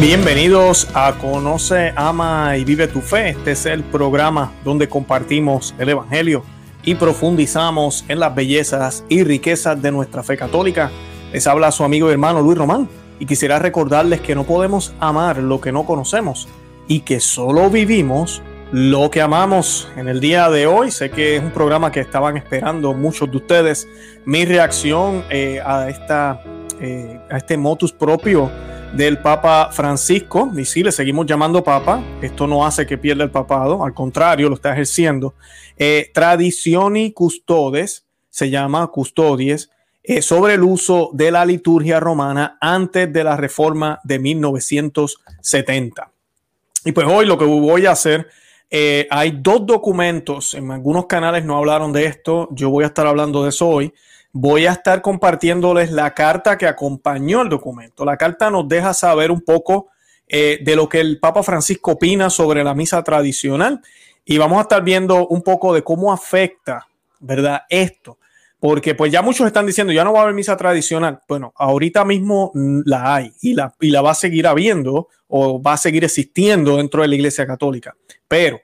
Bienvenidos a Conoce, Ama y Vive tu Fe. Este es el programa donde compartimos el Evangelio y profundizamos en las bellezas y riquezas de nuestra fe católica. Les habla su amigo y hermano Luis Román y quisiera recordarles que no podemos amar lo que no conocemos y que solo vivimos lo que amamos. En el día de hoy sé que es un programa que estaban esperando muchos de ustedes. Mi reacción eh, a, esta, eh, a este motus propio del Papa Francisco, y sí, le seguimos llamando Papa, esto no hace que pierda el papado, al contrario, lo está ejerciendo. Eh, Tradicioni Custodes, se llama Custodies, eh, sobre el uso de la liturgia romana antes de la reforma de 1970. Y pues hoy lo que voy a hacer, eh, hay dos documentos, en algunos canales no hablaron de esto, yo voy a estar hablando de eso hoy voy a estar compartiéndoles la carta que acompañó el documento. La carta nos deja saber un poco eh, de lo que el Papa Francisco opina sobre la misa tradicional y vamos a estar viendo un poco de cómo afecta, ¿verdad? Esto. Porque pues ya muchos están diciendo, ya no va a haber misa tradicional. Bueno, ahorita mismo la hay y la, y la va a seguir habiendo o va a seguir existiendo dentro de la Iglesia Católica. Pero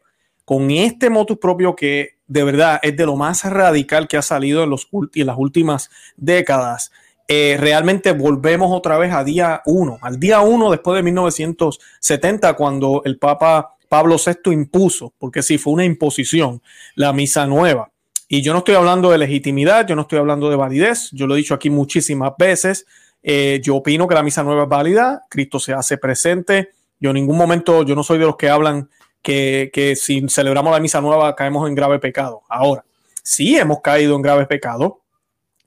con este motus propio que de verdad es de lo más radical que ha salido en, los, en las últimas décadas. Eh, realmente volvemos otra vez a día uno, al día uno después de 1970, cuando el Papa Pablo VI impuso, porque sí, fue una imposición, la misa nueva. Y yo no estoy hablando de legitimidad, yo no estoy hablando de validez, yo lo he dicho aquí muchísimas veces. Eh, yo opino que la misa nueva es válida, Cristo se hace presente. Yo en ningún momento, yo no soy de los que hablan que, si celebramos la misa nueva caemos en grave pecado. Ahora, sí hemos caído en grave pecado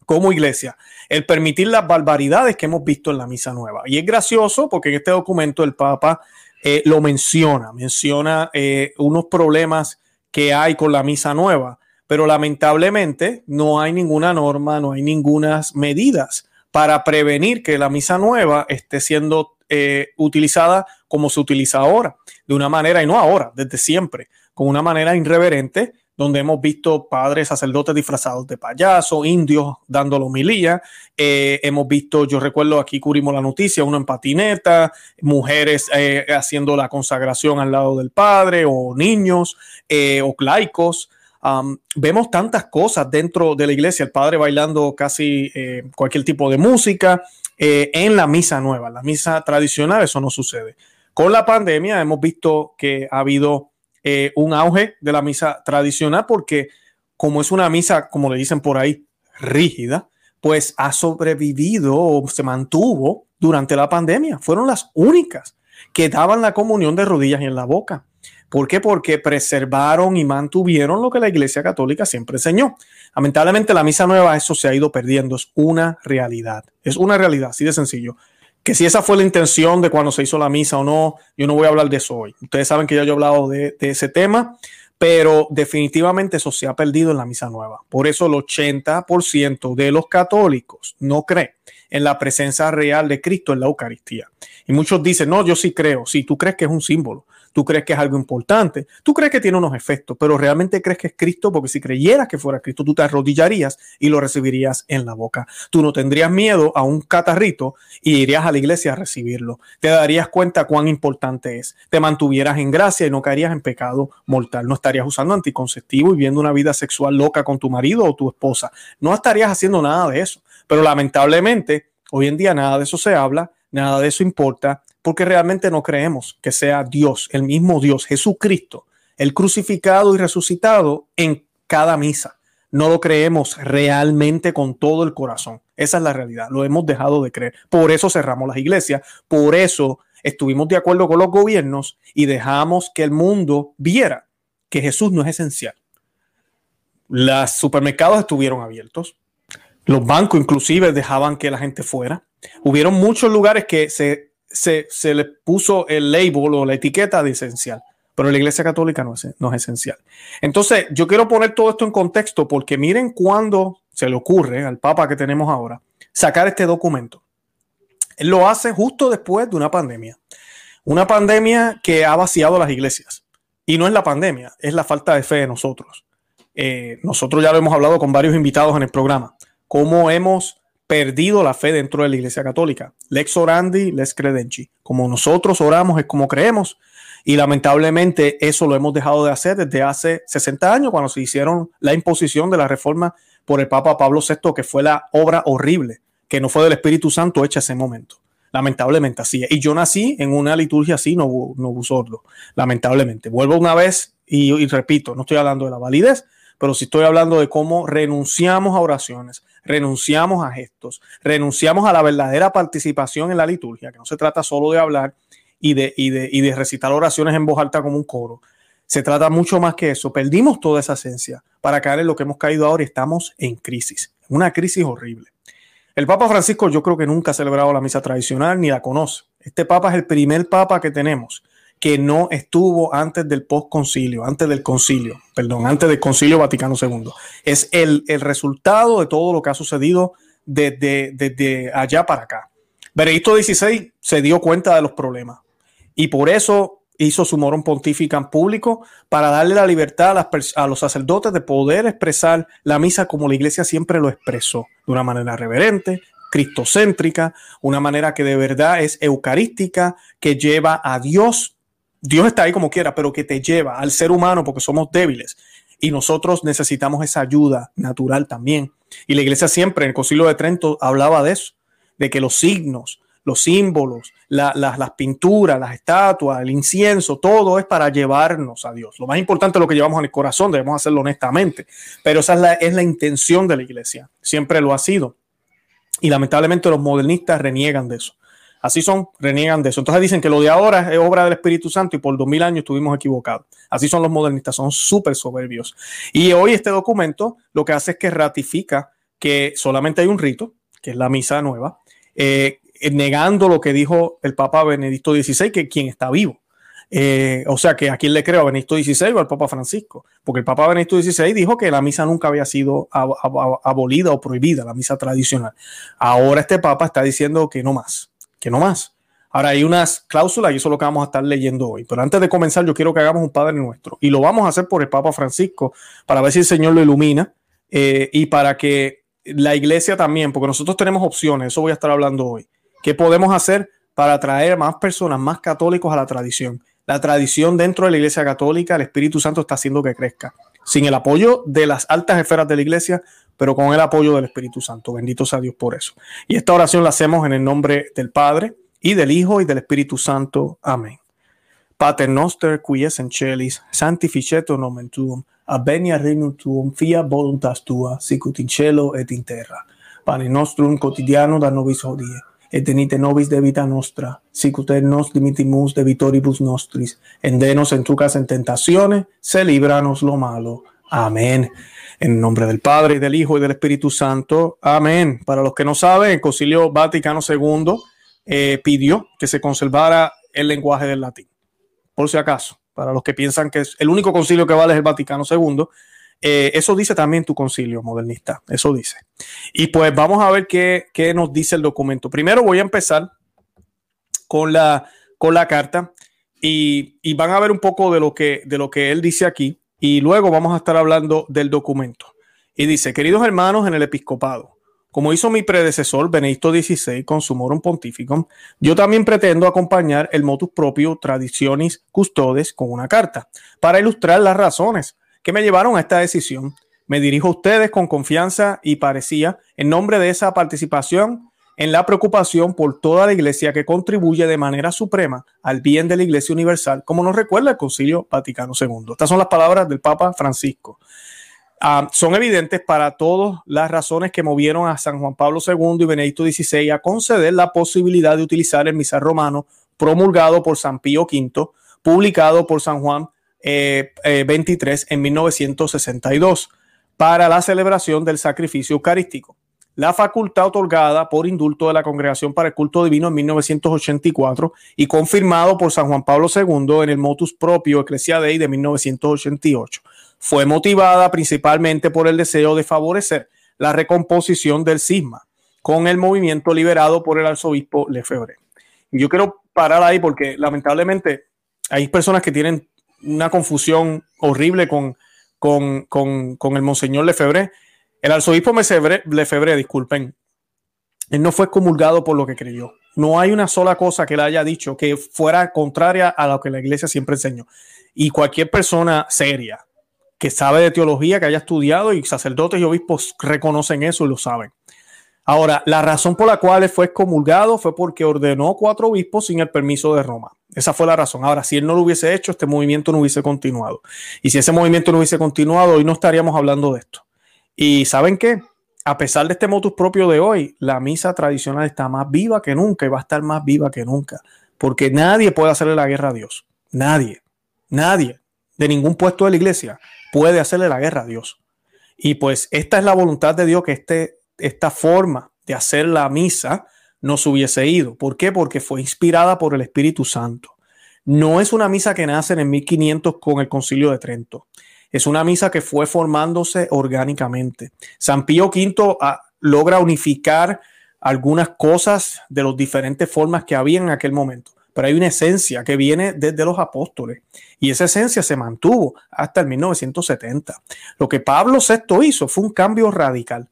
como iglesia, el permitir las barbaridades que hemos visto en la misa nueva. Y es gracioso porque en este documento el Papa eh, lo menciona, menciona eh, unos problemas que hay con la misa nueva, pero lamentablemente no hay ninguna norma, no hay ninguna medidas para prevenir que la misa nueva esté siendo eh, utilizada como se utiliza ahora, de una manera, y no ahora, desde siempre, con una manera irreverente, donde hemos visto padres sacerdotes disfrazados de payaso, indios dando homilía, eh, hemos visto, yo recuerdo aquí cubrimos la noticia, uno en patineta, mujeres eh, haciendo la consagración al lado del padre, o niños, o laicos, vemos tantas cosas dentro de la iglesia, el padre bailando casi cualquier tipo de música, eh, en la misa nueva. La misa tradicional eso no sucede. Con la pandemia hemos visto que ha habido eh, un auge de la misa tradicional porque como es una misa, como le dicen por ahí, rígida, pues ha sobrevivido o se mantuvo durante la pandemia. Fueron las únicas que daban la comunión de rodillas y en la boca. ¿Por qué? Porque preservaron y mantuvieron lo que la Iglesia Católica siempre enseñó. Lamentablemente la misa nueva, eso se ha ido perdiendo, es una realidad, es una realidad, así de sencillo. Que si esa fue la intención de cuando se hizo la misa o no, yo no voy a hablar de eso hoy. Ustedes saben que ya yo he hablado de, ese tema, pero definitivamente eso se ha perdido en la misa nueva. Por eso el 80% de los católicos no cree en la presencia real de Cristo en la Eucaristía. Y muchos dicen, no, yo sí creo, sí, tú crees que es un símbolo, tú crees que es algo importante, tú crees que tiene unos efectos, pero realmente crees que es Cristo, porque si creyeras que fuera Cristo, tú te arrodillarías y lo recibirías en la boca. Tú no tendrías miedo a un catarrito y irías a la iglesia a recibirlo. Te darías cuenta cuán importante es. Te mantuvieras en gracia y no caerías en pecado mortal. No estarías usando anticonceptivo y viendo una vida sexual loca con tu marido o tu esposa. No estarías haciendo nada de eso. Pero lamentablemente, hoy en día nada de eso se habla, nada de eso importa porque realmente no creemos que sea Dios, el mismo Dios, Jesucristo, el crucificado y resucitado en cada misa. No lo creemos realmente con todo el corazón. Esa es la realidad. Lo hemos dejado de creer. Por eso cerramos las iglesias. Por eso estuvimos de acuerdo con los gobiernos y dejamos que el mundo viera que Jesús no es esencial. Los supermercados estuvieron abiertos. Los bancos inclusive dejaban que la gente fuera. Hubieron muchos lugares que se se, le puso el label o la etiqueta de esencial, pero la Iglesia Católica no es, no es esencial. Entonces, yo quiero poner todo esto en contexto porque miren cuándo se le ocurre al Papa que tenemos ahora sacar este documento. Él lo hace justo después de una pandemia. Una pandemia que ha vaciado las iglesias. Y no es la pandemia, es la falta de fe de nosotros. Eh, nosotros ya lo hemos hablado con varios invitados en el programa. Cómo hemos perdido la fe dentro de la Iglesia Católica. Lex orandi, lex credenci. Como nosotros oramos es como creemos. Y lamentablemente eso lo hemos dejado de hacer desde hace 60 años, cuando se hicieron la imposición de la reforma por el Papa Pablo VI, que fue la obra horrible, que no fue del Espíritu Santo hecha ese momento. Lamentablemente así. Y yo nací en una liturgia así, no, no sordo. Lamentablemente. Vuelvo una vez y, y repito, no estoy hablando de la validez, pero sí estoy hablando de cómo renunciamos a oraciones, renunciamos a gestos, renunciamos a la verdadera participación en la liturgia, que no se trata solo de hablar y de, y de, y de recitar oraciones en voz alta como un coro. Se trata mucho más que eso. Perdimos toda esa esencia para caer en lo que hemos caído ahora y estamos en crisis, una crisis horrible. El Papa Francisco yo creo que nunca ha celebrado la misa tradicional ni la conoce. Este Papa es el primer Papa que tenemos que no estuvo antes del postconcilio, antes del concilio, perdón, antes del concilio Vaticano II. Es el, resultado de todo lo que ha sucedido desde, desde allá para acá. Benedicto XVI se dio cuenta de los problemas y por eso hizo su morón pontífica en público para darle la libertad a, a, los sacerdotes de poder expresar la misa como la iglesia siempre lo expresó, de una manera reverente, cristocéntrica, una manera que de verdad es eucarística, que lleva a Dios Dios está ahí como quiera, pero que te lleva al ser humano porque somos débiles y nosotros necesitamos esa ayuda natural también. Y la iglesia siempre en el Concilio de Trento hablaba de eso, de que los signos, los símbolos, las pinturas, las estatuas, el incienso, todo es para llevarnos a Dios. Lo más importante es lo que llevamos en el corazón, debemos hacerlo honestamente, pero esa es la, es la intención de la iglesia, siempre lo ha sido. Y lamentablemente los modernistas reniegan de eso. Así son, reniegan de eso. Entonces dicen que lo de ahora es obra del Espíritu Santo y por dos mil años estuvimos equivocados. Así son los modernistas, son súper soberbios. Y hoy este documento lo que hace es que ratifica que solamente hay un rito, que es la misa nueva, eh, negando lo que dijo el Papa Benedicto XVI, que quien está vivo. Eh, o sea, que a quién le creo, a Benedicto XVI o al Papa Francisco, porque el Papa Benedicto XVI dijo que la misa nunca había sido abolida o prohibida, la misa tradicional. Ahora este Papa está diciendo que no más que no más. Ahora hay unas cláusulas y eso es lo que vamos a estar leyendo hoy. Pero antes de comenzar, yo quiero que hagamos un Padre Nuestro. Y lo vamos a hacer por el Papa Francisco, para ver si el Señor lo ilumina eh, y para que la iglesia también, porque nosotros tenemos opciones, eso voy a estar hablando hoy. ¿Qué podemos hacer para atraer más personas, más católicos a la tradición? La tradición dentro de la iglesia católica, el Espíritu Santo está haciendo que crezca. Sin el apoyo de las altas esferas de la iglesia, pero con el apoyo del Espíritu Santo. Bendito sea Dios por eso. Y esta oración la hacemos en el nombre del Padre y del Hijo y del Espíritu Santo. Amén. Pater noster, qui es en sanctificetur nomen tuum, avenia regnum tuum, fia voluntas tua, sicut in cielo et in terra. Pane nostrum quotidiano da nobis hodie, et denite nobis debita nostra, sicut nos dimitimus debitoribus nostris, endenos en trucas en tentaciones, se libranos lo malo. Amén. En nombre del Padre, del Hijo, y del Espíritu Santo. Amén. Para los que no saben, el Concilio Vaticano II eh, pidió que se conservara el lenguaje del latín. Por si acaso, para los que piensan que es el único concilio que vale es el Vaticano II, eh, eso dice también tu concilio modernista, eso dice. Y pues vamos a ver qué, qué, nos dice el documento. Primero voy a empezar con la, con la carta y, y, van a ver un poco de lo, que, de lo que él dice aquí y luego vamos a estar hablando del documento. Y dice, queridos hermanos en el episcopado, como hizo mi predecesor Benedicto XVI con su morum pontificum, yo también pretendo acompañar el motus propio Traditionis Custodes con una carta para ilustrar las razones que me llevaron a esta decisión. Me dirijo a ustedes con confianza y parecía, en nombre de esa participación, en la preocupación por toda la iglesia que contribuye de manera suprema al bien de la iglesia universal, como nos recuerda el Concilio Vaticano II. Estas son las palabras del Papa Francisco. Ah, son evidentes para todas las razones que movieron a San Juan Pablo II y Benedicto XVI a conceder la posibilidad de utilizar el misal romano promulgado por San Pío V, publicado por San Juan Eh, eh, en 1962 para la celebración del sacrificio eucarístico la facultad otorgada por indulto de la Congregación para el Culto Divino en 1984 y confirmado por San Juan Pablo II en el motus propio Ecclesia Dei de 1988. Fue motivada principalmente por el deseo de favorecer la recomposición del cisma con el movimiento liberado por el arzobispo Lefebvre. Y yo quiero parar ahí porque lamentablemente hay personas que tienen una confusión horrible con, con, con, con el Monseñor Lefebvre el arzobispo Lefebvre, disculpen, Él no fue comulgado por lo que creyó. No hay una sola cosa que él haya dicho que fuera contraria a lo que la iglesia siempre enseñó. Y cualquier persona seria que sabe de teología, que haya estudiado, y sacerdotes y obispos reconocen eso y lo saben. Ahora, la razón por la cual fue excomulgado fue porque ordenó cuatro obispos sin el permiso de Roma. Esa fue la razón. Ahora, si él no lo hubiese hecho, este movimiento no hubiese continuado. Y si ese movimiento no hubiese continuado, hoy no estaríamos hablando de esto. Y ¿saben qué? A pesar de este motus propio de hoy, la misa tradicional está más viva que nunca y va a estar más viva que nunca. Porque nadie puede hacerle la guerra a Dios. Nadie. Nadie. De ningún puesto de la iglesia puede hacerle la guerra a Dios. Y pues esta es la voluntad de Dios que este, esta forma de hacer la misa no se hubiese ido. ¿Por qué? Porque fue inspirada por el Espíritu Santo. No es una misa que nace en 1500 con el Concilio de Trento. Es una misa que fue formándose orgánicamente. San Pío V ah, logra unificar algunas cosas de las diferentes formas que había en aquel momento, pero hay una esencia que viene desde los apóstoles y esa esencia se mantuvo hasta el 1970. Lo que Pablo VI hizo fue un cambio radical.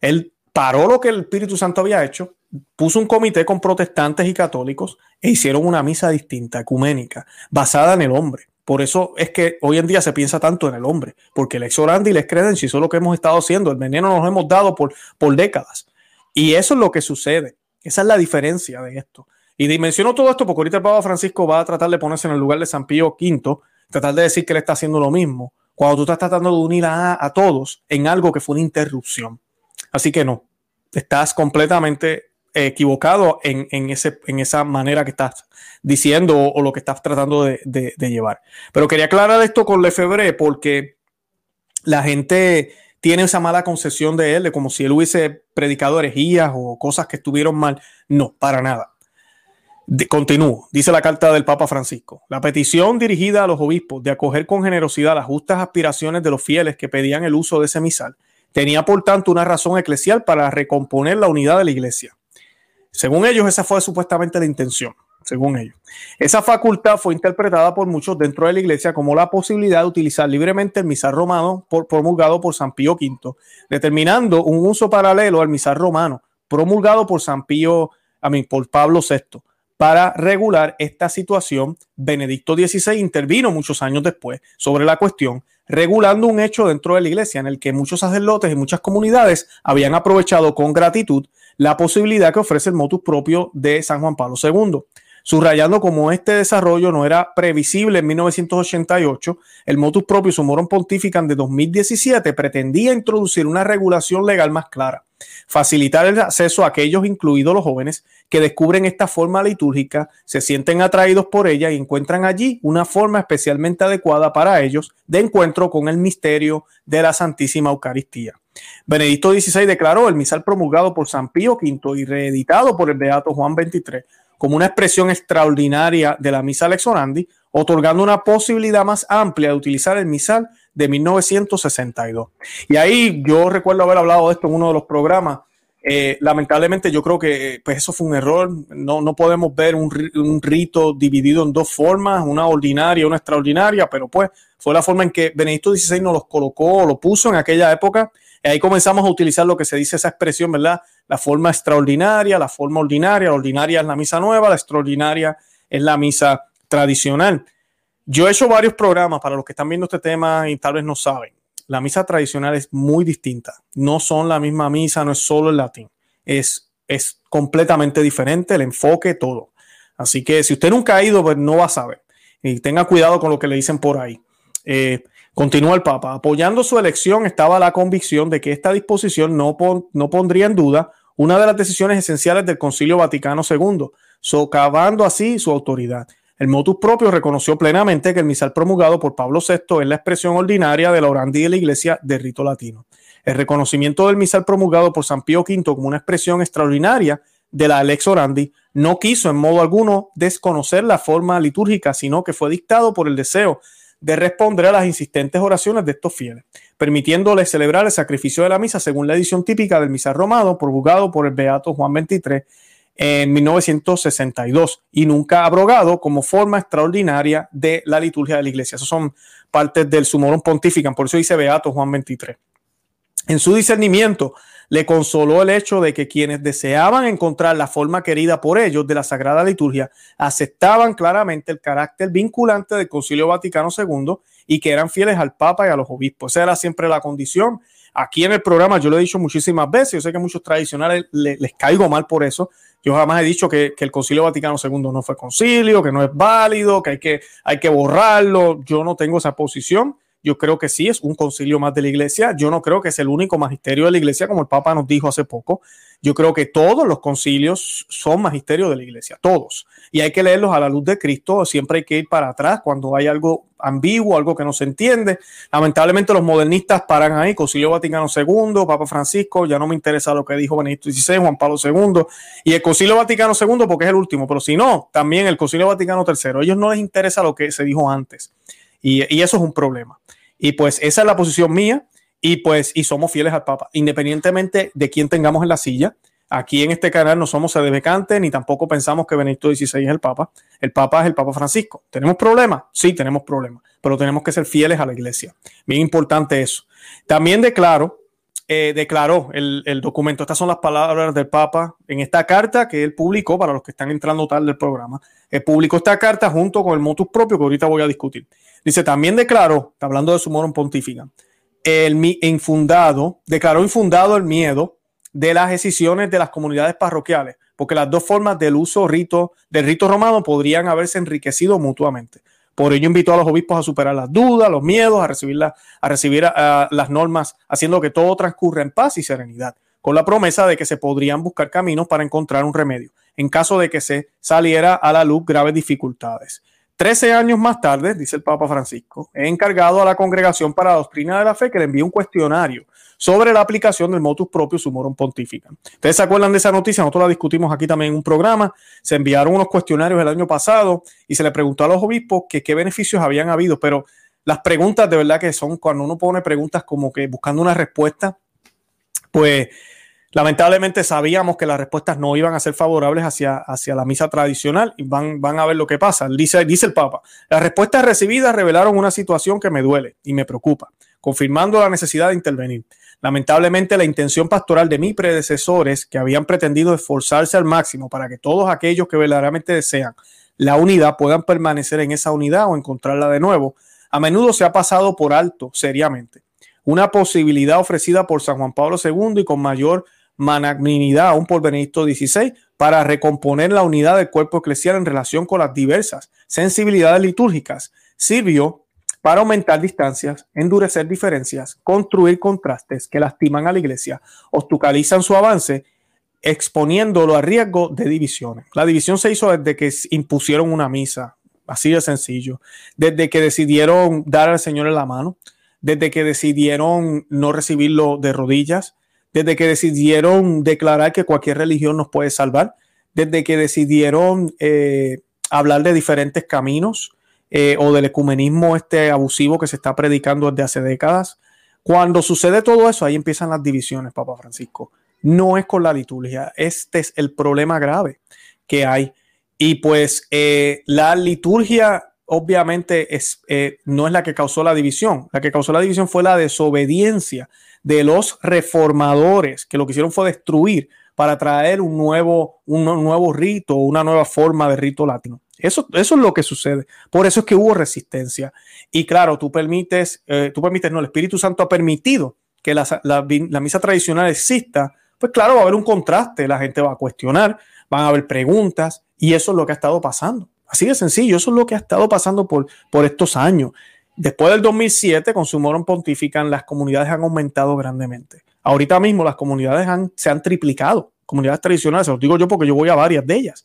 Él paró lo que el Espíritu Santo había hecho, puso un comité con protestantes y católicos e hicieron una misa distinta, ecuménica, basada en el hombre. Por eso es que hoy en día se piensa tanto en el hombre, porque el ex orandi y les credencia, eso es lo que hemos estado haciendo, el veneno nos hemos dado por, por décadas. Y eso es lo que sucede. Esa es la diferencia de esto. Y dimensiono todo esto porque ahorita el Papa Francisco va a tratar de ponerse en el lugar de San Pío V, tratar de decir que él está haciendo lo mismo, cuando tú estás tratando de unir a, a todos en algo que fue una interrupción. Así que no, estás completamente equivocado en, ese, en esa manera que estás diciendo o, lo que estás tratando de, llevar. Pero quería aclarar esto con Lefebvre porque la gente tiene esa mala concesión de él, de como si él hubiese predicado herejías o cosas que estuvieron mal. No, para nada. continúo, dice la carta del Papa Francisco. La petición dirigida a los obispos de acoger con generosidad las justas aspiraciones de los fieles que pedían el uso de ese misal tenía por tanto una razón eclesial para recomponer la unidad de la iglesia. Según ellos, esa fue supuestamente la intención, según ellos. Esa facultad fue interpretada por muchos dentro de la iglesia como la posibilidad de utilizar libremente el misal romano promulgado por San Pío V, determinando un uso paralelo al misal romano promulgado por San Pío, a mí, por Pablo VI. Para regular esta situación, Benedicto XVI intervino muchos años después sobre la cuestión, regulando un hecho dentro de la iglesia en el que muchos sacerdotes y muchas comunidades habían aprovechado con gratitud la posibilidad que ofrece el motus propio de San Juan Pablo II. Subrayando como este desarrollo no era previsible en 1988, el motus propio Sumorum Pontificam de 2017 pretendía introducir una regulación legal más clara, facilitar el acceso a aquellos, incluidos los jóvenes, que descubren esta forma litúrgica, se sienten atraídos por ella y encuentran allí una forma especialmente adecuada para ellos de encuentro con el misterio de la Santísima Eucaristía. Benedicto XVI declaró el misal promulgado por San Pío V y reeditado por el Beato Juan XXIII como una expresión extraordinaria de la misa Lex Orandi, otorgando una posibilidad más amplia de utilizar el misal de 1962. Y ahí yo recuerdo haber hablado de esto en uno de los programas. Eh, lamentablemente yo creo que pues eso fue un error. No, no podemos ver un, un, rito dividido en dos formas, una ordinaria y una extraordinaria, pero pues fue la forma en que Benedicto XVI nos los colocó, lo puso en aquella época ahí comenzamos a utilizar lo que se dice esa expresión, ¿verdad? La forma extraordinaria, la forma ordinaria, la ordinaria es la misa nueva, la extraordinaria es la misa tradicional. Yo he hecho varios programas para los que están viendo este tema y tal vez no saben. La misa tradicional es muy distinta. No son la misma misa, no es solo el latín. Es, es completamente diferente el enfoque, todo. Así que si usted nunca ha ido, pues no va a saber. Y tenga cuidado con lo que le dicen por ahí. Eh, Continúa el Papa. Apoyando su elección estaba la convicción de que esta disposición no, no pondría en duda una de las decisiones esenciales del Concilio Vaticano II, socavando así su autoridad. El motus propio reconoció plenamente que el misal promulgado por Pablo VI es la expresión ordinaria de la orandi de la Iglesia de rito latino. El reconocimiento del misal promulgado por San Pío V como una expresión extraordinaria de la lex orandi no quiso en modo alguno desconocer la forma litúrgica, sino que fue dictado por el deseo de responder a las insistentes oraciones de estos fieles, permitiéndoles celebrar el sacrificio de la misa según la edición típica del misal romano promulgado por el Beato Juan XXIII en 1962 y nunca abrogado como forma extraordinaria de la liturgia de la iglesia. Esas son partes del Sumorum Pontificam, por eso dice Beato Juan XXIII. En su discernimiento, le consoló el hecho de que quienes deseaban encontrar la forma querida por ellos de la Sagrada Liturgia aceptaban claramente el carácter vinculante del Concilio Vaticano II y que eran fieles al Papa y a los obispos. Esa era siempre la condición. Aquí en el programa yo lo he dicho muchísimas veces, yo sé que a muchos tradicionales les, caigo mal por eso. Yo jamás he dicho que, el Concilio Vaticano II no fue concilio, que no es válido, que hay, que hay que borrarlo. Yo no tengo esa posición. Yo creo que sí es un concilio más de la iglesia. Yo no creo que es el único magisterio de la iglesia, como el Papa nos dijo hace poco. Yo creo que todos los concilios son magisterio de la iglesia, todos. Y hay que leerlos a la luz de Cristo. Siempre hay que ir para atrás cuando hay algo ambiguo, algo que no se entiende. Lamentablemente los modernistas paran ahí. Concilio Vaticano II, Papa Francisco, ya no me interesa lo que dijo Benedicto XVI, Juan Pablo II. Y el Concilio Vaticano II porque es el último. Pero si no, también el Concilio Vaticano III. A ellos no les interesa lo que se dijo antes. Y, eso es un problema. Y pues esa es la posición mía y pues y somos fieles al Papa, independientemente de quién tengamos en la silla. Aquí en este canal no somos sedebecantes ni tampoco pensamos que Benedicto XVI es el Papa. El Papa es el Papa Francisco. ¿Tenemos problemas? Sí, tenemos problemas, pero tenemos que ser fieles a la Iglesia. Bien importante eso. También declaro, eh, declaró el, documento, estas son las palabras del Papa en esta carta que él publicó para los que están entrando tarde del programa. Él publicó esta carta junto con el motus propio que ahorita voy a discutir. Dice, también declaró, hablando de su moron pontífica, el infundado, declaró infundado el miedo de las decisiones de las comunidades parroquiales, porque las dos formas del uso rito, del rito romano podrían haberse enriquecido mutuamente. Por ello invitó a los obispos a superar las dudas, los miedos, a recibir, a recibir las normas, haciendo que todo transcurra en paz y serenidad, con la promesa de que se podrían buscar caminos para encontrar un remedio, en caso de que se saliera a la luz graves dificultades. Trece años más tarde, dice el Papa Francisco, he encargado a la Congregación para la Doctrina de la Fe que le envíe un cuestionario sobre la aplicación del motus propio sumorum pontifica. Ustedes se acuerdan de esa noticia, nosotros la discutimos aquí también en un programa, se enviaron unos cuestionarios el año pasado y se le preguntó a los obispos que qué beneficios habían habido, pero las preguntas de verdad que son cuando uno pone preguntas como que buscando una respuesta, pues Lamentablemente sabíamos que las respuestas no iban a ser favorables hacia, hacia la misa tradicional y van, van a ver lo que pasa. Dice, dice el Papa, las respuestas recibidas revelaron una situación que me duele y me preocupa, confirmando la necesidad de intervenir. Lamentablemente la intención pastoral de mis predecesores, que habían pretendido esforzarse al máximo para que todos aquellos que verdaderamente desean la unidad puedan permanecer en esa unidad o encontrarla de nuevo, a menudo se ha pasado por alto seriamente. Una posibilidad ofrecida por San Juan Pablo II y con mayor magnanimidad aún por Benedicto XVI para recomponer la unidad del cuerpo eclesial en relación con las diversas sensibilidades litúrgicas. Sirvió para aumentar distancias, endurecer diferencias, construir contrastes que lastiman a la iglesia, obstaculizan su avance, exponiéndolo a riesgo de divisiones. La división se hizo desde que impusieron una misa, así de sencillo, desde que decidieron dar al Señor en la mano, desde que decidieron no recibirlo de rodillas, desde que decidieron declarar que cualquier religión nos puede salvar, desde que decidieron eh, hablar de diferentes caminos eh, o del ecumenismo este abusivo que se está predicando desde hace décadas. Cuando sucede todo eso, ahí empiezan las divisiones, Papa Francisco. No es con la liturgia, este es el problema grave que hay. Y pues eh, la liturgia obviamente es, no es la que causó la división. La que causó la división fue la desobediencia de los reformadores, que lo que hicieron fue destruir para traer un nuevo, un nuevo rito, una nueva forma de rito latino. Eso, eso es lo que sucede. Por eso es que hubo resistencia. Y claro, tú permites, eh, tú permites, no, el Espíritu Santo ha permitido que la, la, misa tradicional exista. Pues claro, va a haber un contraste, la gente va a cuestionar, van a haber preguntas, y eso es lo que ha estado pasando. Así de sencillo, eso es lo que ha estado pasando por, por estos años. Después del 2007, con su moron pontifican, las comunidades han aumentado grandemente. Ahorita mismo las comunidades han, se han triplicado, comunidades tradicionales, se los digo yo porque yo voy a varias de ellas.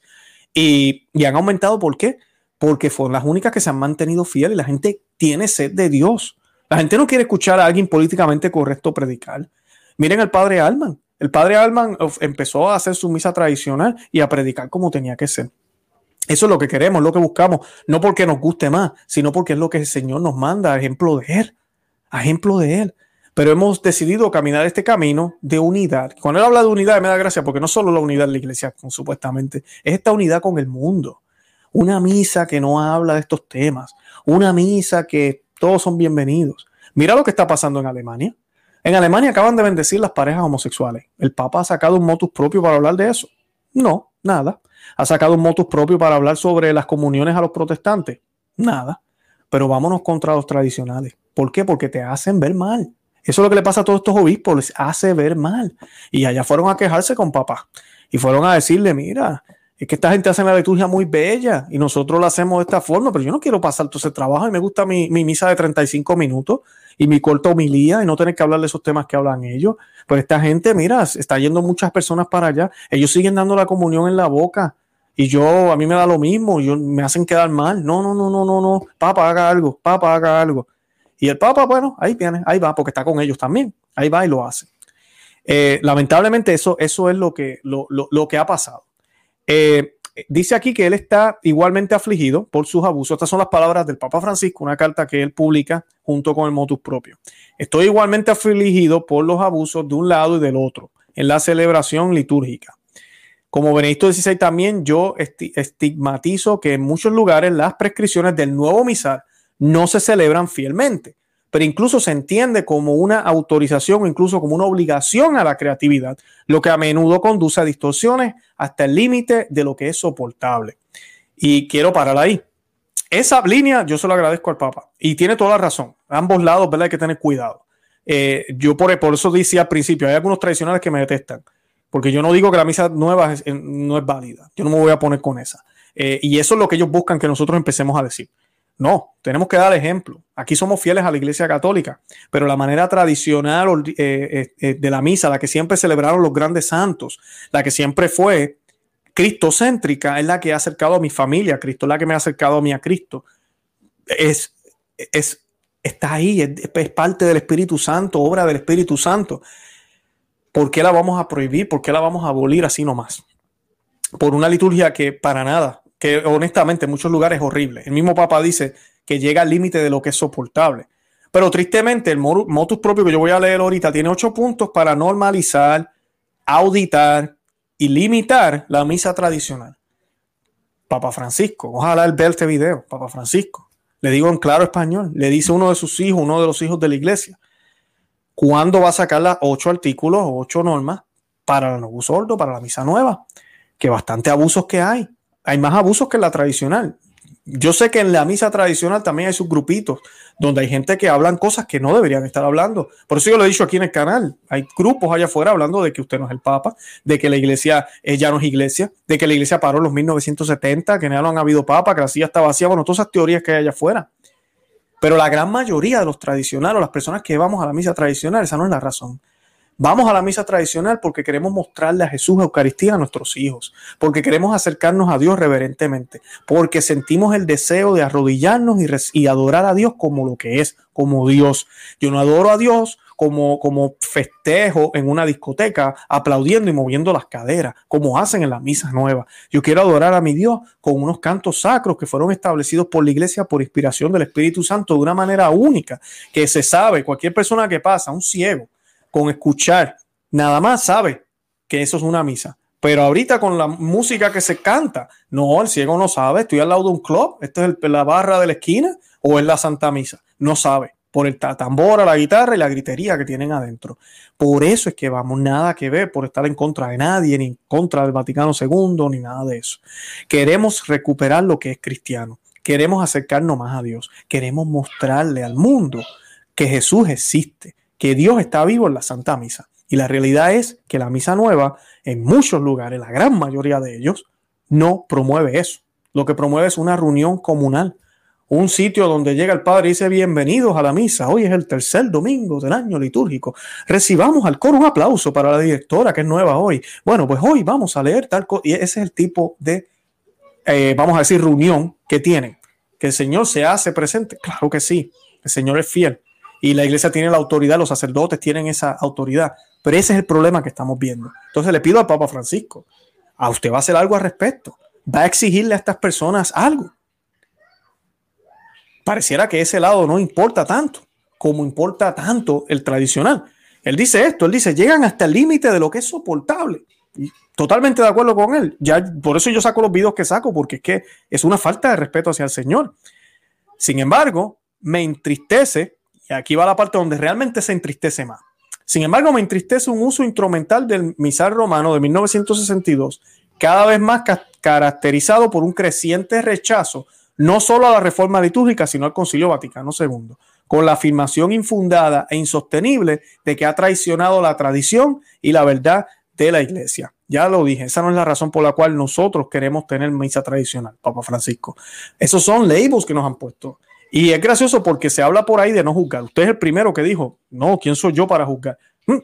Y, han aumentado, ¿por qué? Porque fueron las únicas que se han mantenido fieles la gente tiene sed de Dios. La gente no quiere escuchar a alguien políticamente correcto predicar. Miren al padre Alman. El padre Alman empezó a hacer su misa tradicional y a predicar como tenía que ser. Eso es lo que queremos, lo que buscamos, no porque nos guste más, sino porque es lo que el Señor nos manda, ejemplo de Él, ejemplo de Él. Pero hemos decidido caminar este camino de unidad. Cuando Él habla de unidad, me da gracia porque no solo la unidad de la iglesia, supuestamente, es esta unidad con el mundo. Una misa que no habla de estos temas, una misa que todos son bienvenidos. Mira lo que está pasando en Alemania. En Alemania acaban de bendecir las parejas homosexuales. ¿El Papa ha sacado un motus propio para hablar de eso? No, nada. ¿Ha sacado un motus propio para hablar sobre las comuniones a los protestantes? Nada. Pero vámonos contra los tradicionales. ¿Por qué? Porque te hacen ver mal. Eso es lo que le pasa a todos estos obispos, les hace ver mal. Y allá fueron a quejarse con papá. Y fueron a decirle, mira, es que esta gente hace la liturgia muy bella y nosotros la hacemos de esta forma, pero yo no quiero pasar todo ese trabajo y me gusta mi, misa de 35 minutos y mi corta homilía y no tener que hablar de esos temas que hablan ellos. Pues esta gente, mira, está yendo muchas personas para allá. Ellos siguen dando la comunión en la boca y yo, a mí me da lo mismo, yo, me hacen quedar mal. No, no, no, no, no, no. Papa, haga algo, papa, haga algo. Y el Papa, bueno, ahí viene, ahí va, porque está con ellos también. Ahí va y lo hace. Eh, lamentablemente eso, eso es lo que, lo, lo que ha pasado. Eh, dice aquí que él está igualmente afligido por sus abusos. Estas son las palabras del Papa Francisco, una carta que él publica junto con el motus propio. Estoy igualmente afligido por los abusos de un lado y del otro en la celebración litúrgica. Como Benedicto XVI también yo estigmatizo que en muchos lugares las prescripciones del nuevo misal no se celebran fielmente pero incluso se entiende como una autorización o incluso como una obligación a la creatividad, lo que a menudo conduce a distorsiones hasta el límite de lo que es soportable. Y quiero parar ahí. Esa línea yo se lo agradezco al Papa y tiene toda la razón. ambos lados, ¿verdad? Hay que tener cuidado. Eh, yo por, por eso decía al principio, hay algunos tradicionales que me detestan, porque yo no digo que la misa nueva no es válida. Yo no me voy a poner con esa. Eh, y eso es lo que ellos buscan que nosotros empecemos a decir. No, tenemos que dar ejemplo. Aquí somos fieles a la Iglesia Católica, pero la manera tradicional eh, eh, eh, de la misa, la que siempre celebraron los grandes santos, la que siempre fue cristocéntrica, es la que ha acercado a mi familia a Cristo, la que me ha acercado a mí a Cristo. Es, es, está ahí, es, parte del Espíritu Santo, obra del Espíritu Santo. ¿Por qué la vamos a prohibir? ¿Por qué la vamos a abolir así nomás? Por una liturgia que para nada que honestamente en muchos lugares es horrible. El mismo Papa dice que llega al límite de lo que es soportable. Pero tristemente, el motus propio que yo voy a leer ahorita tiene ocho puntos para normalizar, auditar y limitar la misa tradicional. Papa Francisco, ojalá él vea este video, Papa Francisco. Le digo en claro español, le dice uno de sus hijos, uno de los hijos de la iglesia, ¿cuándo va a sacar las ocho artículos, ocho normas para el nuevo sordo, para la misa nueva? Que bastante abusos que hay hay más abusos que en la tradicional. Yo sé que en la misa tradicional también hay sus grupitos donde hay gente que hablan cosas que no deberían estar hablando. Por eso yo lo he dicho aquí en el canal. Hay grupos allá afuera hablando de que usted no es el Papa, de que la iglesia ya no es iglesia, de que la iglesia paró en los 1970, que no han habido Papa, que la silla está vacía. Bueno, todas esas teorías que hay allá afuera. Pero la gran mayoría de los tradicionales o las personas que vamos a la misa tradicional, esa no es la razón. Vamos a la misa tradicional porque queremos mostrarle a Jesús Eucaristía a nuestros hijos, porque queremos acercarnos a Dios reverentemente, porque sentimos el deseo de arrodillarnos y, adorar a Dios como lo que es, como Dios. Yo no adoro a Dios como, como festejo en una discoteca, aplaudiendo y moviendo las caderas, como hacen en las misas nuevas. Yo quiero adorar a mi Dios con unos cantos sacros que fueron establecidos por la iglesia por inspiración del Espíritu Santo de una manera única, que se sabe, cualquier persona que pasa, un ciego, con escuchar. Nada más sabe que eso es una misa. Pero ahorita con la música que se canta, no, el ciego no sabe, estoy al lado de un club, esto es la barra de la esquina o es la Santa Misa, no sabe. Por el tambor, la guitarra y la gritería que tienen adentro. Por eso es que vamos, nada que ver por estar en contra de nadie, ni en contra del Vaticano II, ni nada de eso. Queremos recuperar lo que es cristiano, queremos acercarnos más a Dios, queremos mostrarle al mundo que Jesús existe, que Dios está vivo en la Santa Misa. Y la realidad es que la Misa Nueva, en muchos lugares, la gran mayoría de ellos, no promueve eso. Lo que promueve es una reunión comunal, un sitio donde llega el Padre y dice bienvenidos a la misa. Hoy es el tercer domingo del año litúrgico. Recibamos al coro un aplauso para la directora que es nueva hoy. Bueno, pues hoy vamos a leer tal cosa. Y ese es el tipo de, eh, vamos a decir, reunión que tienen. Que el Señor se hace presente. Claro que sí. El Señor es fiel y la iglesia tiene la autoridad, los sacerdotes tienen esa autoridad. Pero ese es el problema que estamos viendo. Entonces le pido al Papa Francisco, a usted va a hacer algo al respecto, va a exigirle a estas personas algo. Pareciera que ese lado no importa tanto como importa tanto el tradicional. Él dice esto, él dice, llegan hasta el límite de lo que es soportable. totalmente de acuerdo con él. Ya, por eso yo saco los videos que saco, porque es que es una falta de respeto hacia el Señor. Sin embargo, me entristece y aquí va la parte donde realmente se entristece más. Sin embargo, me entristece un uso instrumental del misal romano de 1962, cada vez más caracterizado por un creciente rechazo no solo a la reforma litúrgica, sino al Concilio Vaticano II, con la afirmación infundada e insostenible de que ha traicionado la tradición y la verdad de la iglesia. Ya lo dije, esa no es la razón por la cual nosotros queremos tener misa tradicional, Papa Francisco. Esos son labels que nos han puesto. Y es gracioso porque se habla por ahí de no juzgar. Usted es el primero que dijo, no, ¿quién soy yo para juzgar? Mm,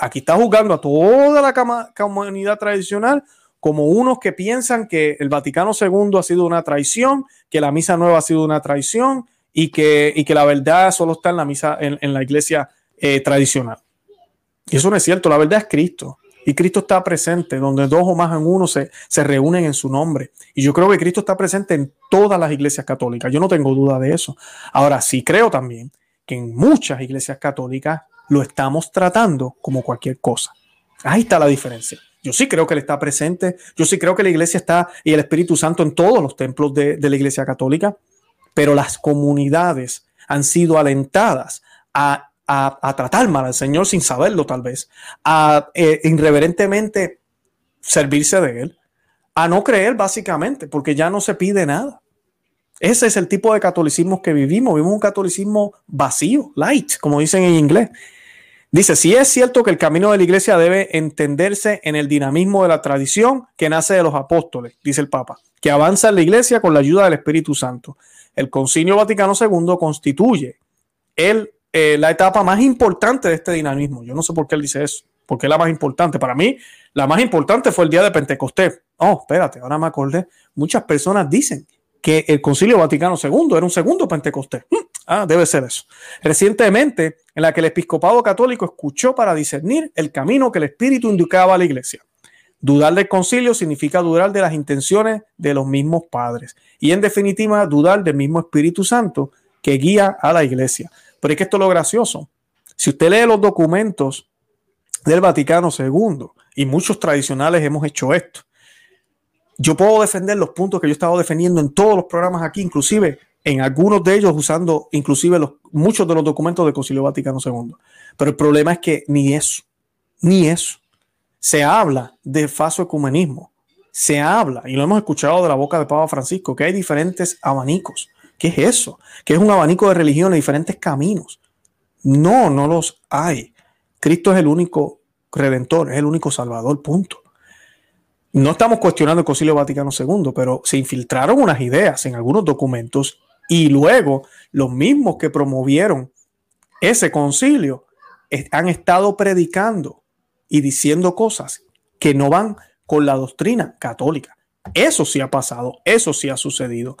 aquí está juzgando a toda la comunidad tradicional como unos que piensan que el Vaticano II ha sido una traición, que la misa nueva ha sido una traición y que, y que la verdad solo está en la misa, en, la iglesia eh, tradicional. Y eso no es cierto, la verdad es Cristo. Y Cristo está presente, donde dos o más en uno se, se reúnen en su nombre. Y yo creo que Cristo está presente en todas las iglesias católicas. Yo no tengo duda de eso. Ahora sí creo también que en muchas iglesias católicas lo estamos tratando como cualquier cosa. Ahí está la diferencia. Yo sí creo que Él está presente. Yo sí creo que la iglesia está y el Espíritu Santo en todos los templos de, la iglesia católica. Pero las comunidades han sido alentadas a, tratar mal al Señor sin saberlo tal vez, a eh, irreverentemente servirse de Él, a no creer básicamente, porque ya no se pide nada. Ese es el tipo de catolicismo que vivimos. Vivimos un catolicismo vacío, light, como dicen en inglés. Dice, si es cierto que el camino de la iglesia debe entenderse en el dinamismo de la tradición que nace de los apóstoles, dice el Papa, que avanza en la iglesia con la ayuda del Espíritu Santo. El Concilio Vaticano II constituye el, eh, la etapa más importante de este dinamismo. Yo no sé por qué él dice eso, porque es la más importante. Para mí, la más importante fue el día de Pentecostés. Oh, espérate, ahora me acordé. Muchas personas dicen que el Concilio Vaticano II era un segundo Pentecostés. Mm, ah, debe ser eso. Recientemente, en la que el episcopado católico escuchó para discernir el camino que el Espíritu indicaba a la iglesia. Dudar del concilio significa dudar de las intenciones de los mismos padres y en definitiva dudar del mismo Espíritu Santo que guía a la iglesia. Pero es que esto es lo gracioso. Si usted lee los documentos del Vaticano II, y muchos tradicionales hemos hecho esto, yo puedo defender los puntos que yo he estado defendiendo en todos los programas aquí, inclusive en algunos de ellos usando inclusive los, muchos de los documentos del Concilio Vaticano II. Pero el problema es que ni eso, ni eso. Se habla de falso ecumenismo. Se habla, y lo hemos escuchado de la boca de Papa Francisco, que hay diferentes abanicos. ¿Qué es eso? Que es un abanico de religiones, diferentes caminos. No, no los hay. Cristo es el único redentor, es el único salvador, punto. No estamos cuestionando el Concilio Vaticano II, pero se infiltraron unas ideas en algunos documentos y luego los mismos que promovieron ese concilio han estado predicando y diciendo cosas que no van con la doctrina católica. Eso sí ha pasado, eso sí ha sucedido.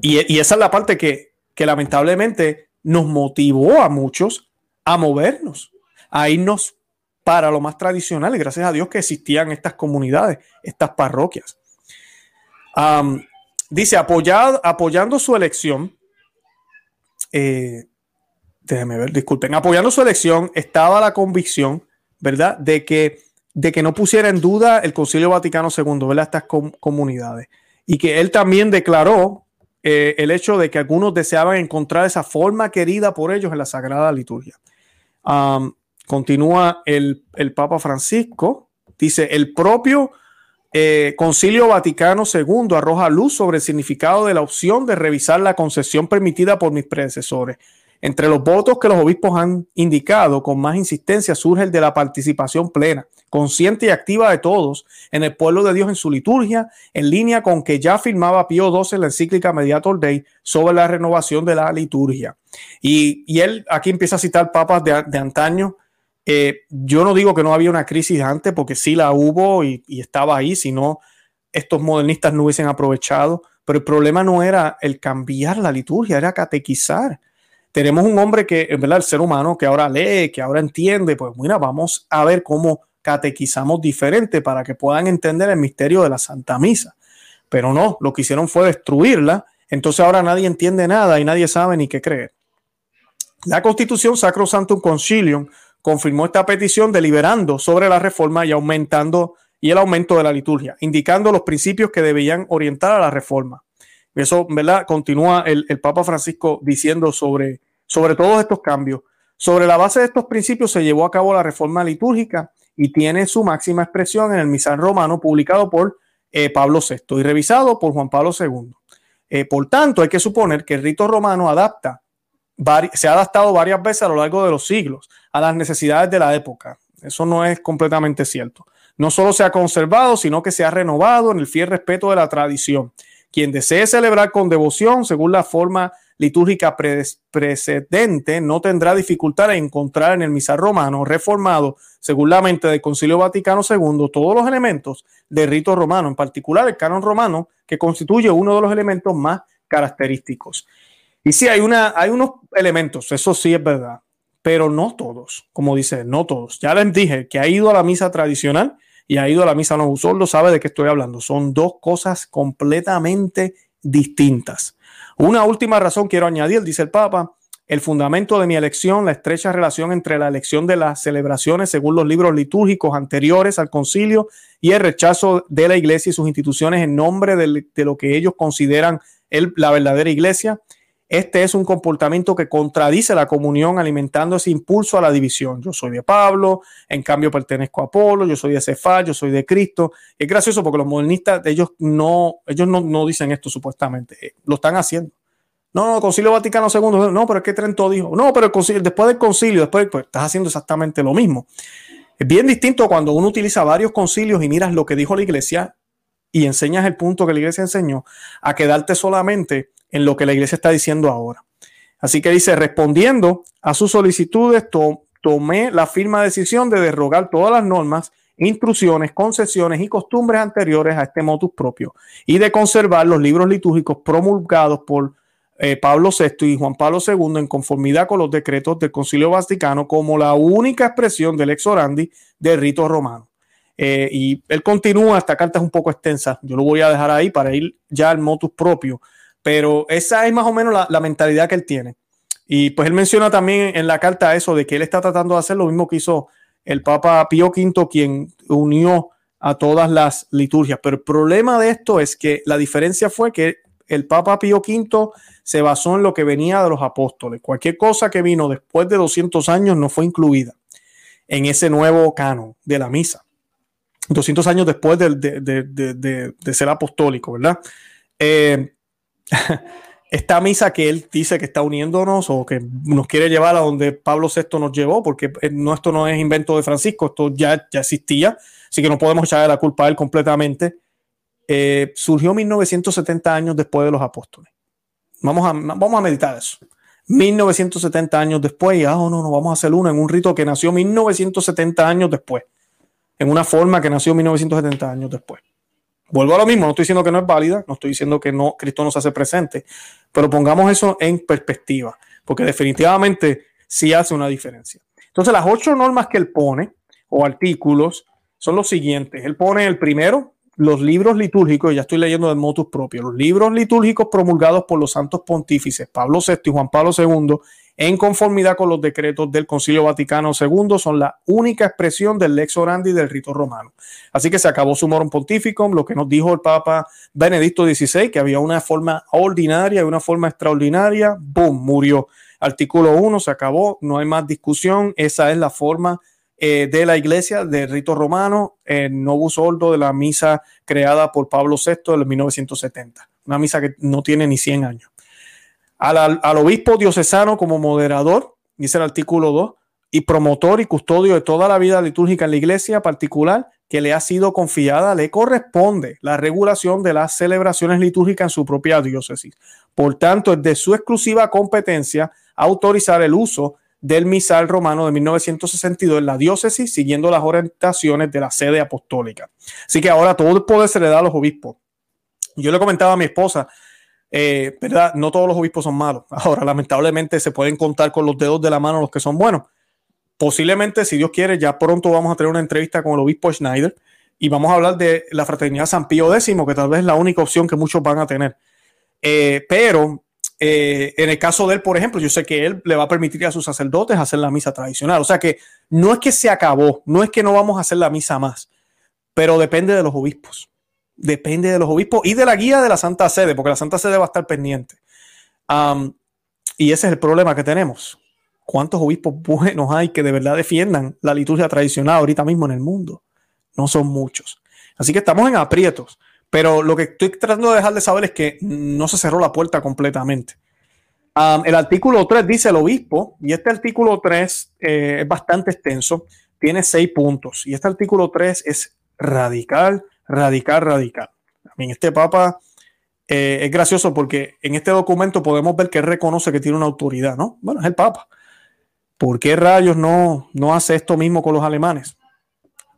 Y, esa es la parte que, que lamentablemente nos motivó a muchos a movernos, a irnos para lo más tradicional, y gracias a Dios que existían estas comunidades, estas parroquias. dice, apoyando su elección, eh, déjenme ver, disculpen, apoyando su elección estaba la convicción, ¿verdad?, de que, de que no pusiera en duda el Concilio Vaticano II, ¿verdad?, estas comunidades. Y que él también declaró eh, el hecho de que algunos deseaban encontrar esa forma querida por ellos en la Sagrada Liturgia. Continúa el, Papa Francisco, dice, el propio eh, Concilio Vaticano II arroja luz sobre el significado de la opción de revisar la concesión permitida por mis predecesores. Entre los votos que los obispos han indicado con más insistencia surge el de la participación plena, consciente y activa de todos en el pueblo de Dios en su liturgia, en línea con que ya firmaba Pío XII en la encíclica Mediator Dei sobre la renovación de la liturgia. Y, él aquí empieza a citar papas de, antaño, eh, yo no digo que no había una crisis antes, porque sí la hubo y, estaba ahí, si no, estos modernistas no hubiesen aprovechado, pero el problema no era el cambiar la liturgia, era catequizar. Tenemos un hombre que, en verdad, el ser humano que ahora lee, que ahora entiende, pues mira, vamos a ver cómo catequizamos diferente para que puedan entender el misterio de la Santa Misa. Pero no, lo que hicieron fue destruirla, entonces ahora nadie entiende nada y nadie sabe ni qué creer. La Constitución Sacro Santum Concilium confirmó esta petición deliberando sobre la reforma y aumentando y el aumento de la liturgia, indicando los principios que debían orientar a la reforma. Eso, ¿verdad? Continúa el, Papa Francisco diciendo sobre, sobre todos estos cambios, Sobre la base de estos principios se llevó a cabo la reforma litúrgica y tiene su máxima expresión en el misal romano publicado por eh, Pablo VI y revisado por Juan Pablo II. Eh, por tanto, hay que suponer que el rito romano adapta, se ha adaptado varias veces a lo largo de los siglos a las necesidades de la época. Eso no es completamente cierto. No solo se ha conservado, sino que se ha renovado en el fiel respeto de la tradición. Quien desee celebrar con devoción, según la forma litúrgica precedente, no tendrá dificultad en encontrar en el misal romano reformado, según la mente del Concilio Vaticano II, todos los elementos del rito romano, en particular el canon romano, que constituye uno de los elementos más característicos. Y sí, hay, una, hay unos elementos, eso sí es verdad, pero no todos, como dice, no todos. Ya les dije que ha ido a la misa tradicional y ha ido a la misa no solo sabe de qué estoy hablando. Son dos cosas completamente distintas. Una última razón quiero añadir, dice el Papa, el fundamento de mi elección, la estrecha relación entre la elección de las celebraciones según los libros litúrgicos anteriores al concilio y el rechazo de la iglesia y sus instituciones en nombre de, lo que ellos consideran la verdadera iglesia. Este es un comportamiento que contradice la comunión alimentando ese impulso a la división. Yo soy de Pablo, en cambio pertenezco a Apolo, yo soy de Cefás, yo soy de Cristo. Es gracioso porque los modernistas, ellos no, ellos no, no dicen esto supuestamente, eh, lo están haciendo. No, no, Concilio Vaticano II, no, pero es que Trento dijo, no, pero después del concilio, después, pues estás haciendo exactamente lo mismo. Es bien distinto cuando uno utiliza varios concilios y miras lo que dijo la iglesia y enseñas el punto que la iglesia enseñó, a quedarte solamente en lo que la iglesia está diciendo ahora. Así que dice, respondiendo a sus solicitudes, tomé la firma decisión de derrogar todas las normas, instrucciones, concesiones y costumbres anteriores a este motus propio y de conservar los libros litúrgicos promulgados por eh, Pablo VI y Juan Pablo II en conformidad con los decretos del Concilio Vaticano como la única expresión del ex orandi del rito romano. Eh, y él continúa, esta carta es un poco extensa, yo lo voy a dejar ahí para ir ya al motus propio, pero esa es más o menos la, mentalidad que él tiene. Y pues él menciona también en la carta eso de que él está tratando de hacer lo mismo que hizo el Papa Pío V, quien unió a todas las liturgias. Pero el problema de esto es que la diferencia fue que el Papa Pío V se basó en lo que venía de los apóstoles. Cualquier cosa que vino después de 200 años no fue incluida en ese nuevo canon de la misa. 200 años después de, ser apostólico, ¿verdad? Eh, esta misa que él dice que está uniéndonos o que nos quiere llevar a donde Pablo VI nos llevó, porque eh, no, esto no es invento de Francisco, esto ya, ya existía, así que no podemos echarle la culpa a él completamente. Eh, surgió 1970 años después de los apóstoles. Vamos a, vamos a meditar eso. 1970 años después, y ah, no, no, vamos a hacer uno en un rito que nació 1970 años después, en una forma que nació 1970 años después. Vuelvo a lo mismo, no estoy diciendo que no es válida, no estoy diciendo que no, Cristo no se hace presente, pero pongamos eso en perspectiva, porque definitivamente sí hace una diferencia. Entonces, las ocho normas que él pone, o artículos, son los siguientes. Él pone el primero, los libros litúrgicos, ya estoy leyendo de motus propio, los libros litúrgicos promulgados por los santos pontífices Pablo VI y Juan Pablo II, en conformidad con los decretos del Concilio Vaticano II, son la única expresión del lex orandi del rito romano. Así que se acabó su morum pontificum, lo que nos dijo el Papa Benedicto XVI, que había una forma ordinaria y una forma extraordinaria, ¡boom! murió. Artículo 1 se acabó, no hay más discusión, esa es la forma eh, de la iglesia del rito romano, el Novus Ordo de la misa creada por Pablo VI en 1970. Una misa que no tiene ni 100 años. Al, obispo diocesano como moderador, dice el artículo 2, y promotor y custodio de toda la vida litúrgica en la iglesia particular que le ha sido confiada, le corresponde la regulación de las celebraciones litúrgicas en su propia diócesis. Por tanto, es de su exclusiva competencia autorizar el uso del misal romano de 1962 en la diócesis, siguiendo las orientaciones de la sede apostólica. Así que ahora todo el poder se le da a los obispos. Yo le comentaba a mi esposa, eh, ¿verdad? No todos los obispos son malos. Ahora, lamentablemente, se pueden contar con los dedos de la mano los que son buenos. Posiblemente, si Dios quiere, ya pronto vamos a tener una entrevista con el obispo Schneider y vamos a hablar de la fraternidad San Pío X, que tal vez es la única opción que muchos van a tener. Eh, pero eh, en el caso de él, por ejemplo, yo sé que él le va a permitir a sus sacerdotes hacer la misa tradicional. O sea que no es que se acabó, no es que no vamos a hacer la misa más, pero depende de los obispos. Depende de los obispos y de la guía de la Santa Sede, porque la Santa Sede va a estar pendiente. y ese es el problema que tenemos. ¿Cuántos obispos buenos hay que de verdad defiendan la liturgia tradicional ahorita mismo en el mundo? No son muchos. Así que estamos en aprietos. Pero lo que estoy tratando de dejar de saber es que no se cerró la puerta completamente. el artículo 3 dice el obispo, y este artículo 3 eh, es bastante extenso, tiene seis puntos, y este artículo 3 es radical, radical, radical. También este papa eh, es gracioso porque en este documento podemos ver que él reconoce que tiene una autoridad, ¿no? Bueno, es el papa. ¿Por qué rayos no, no hace esto mismo con los alemanes?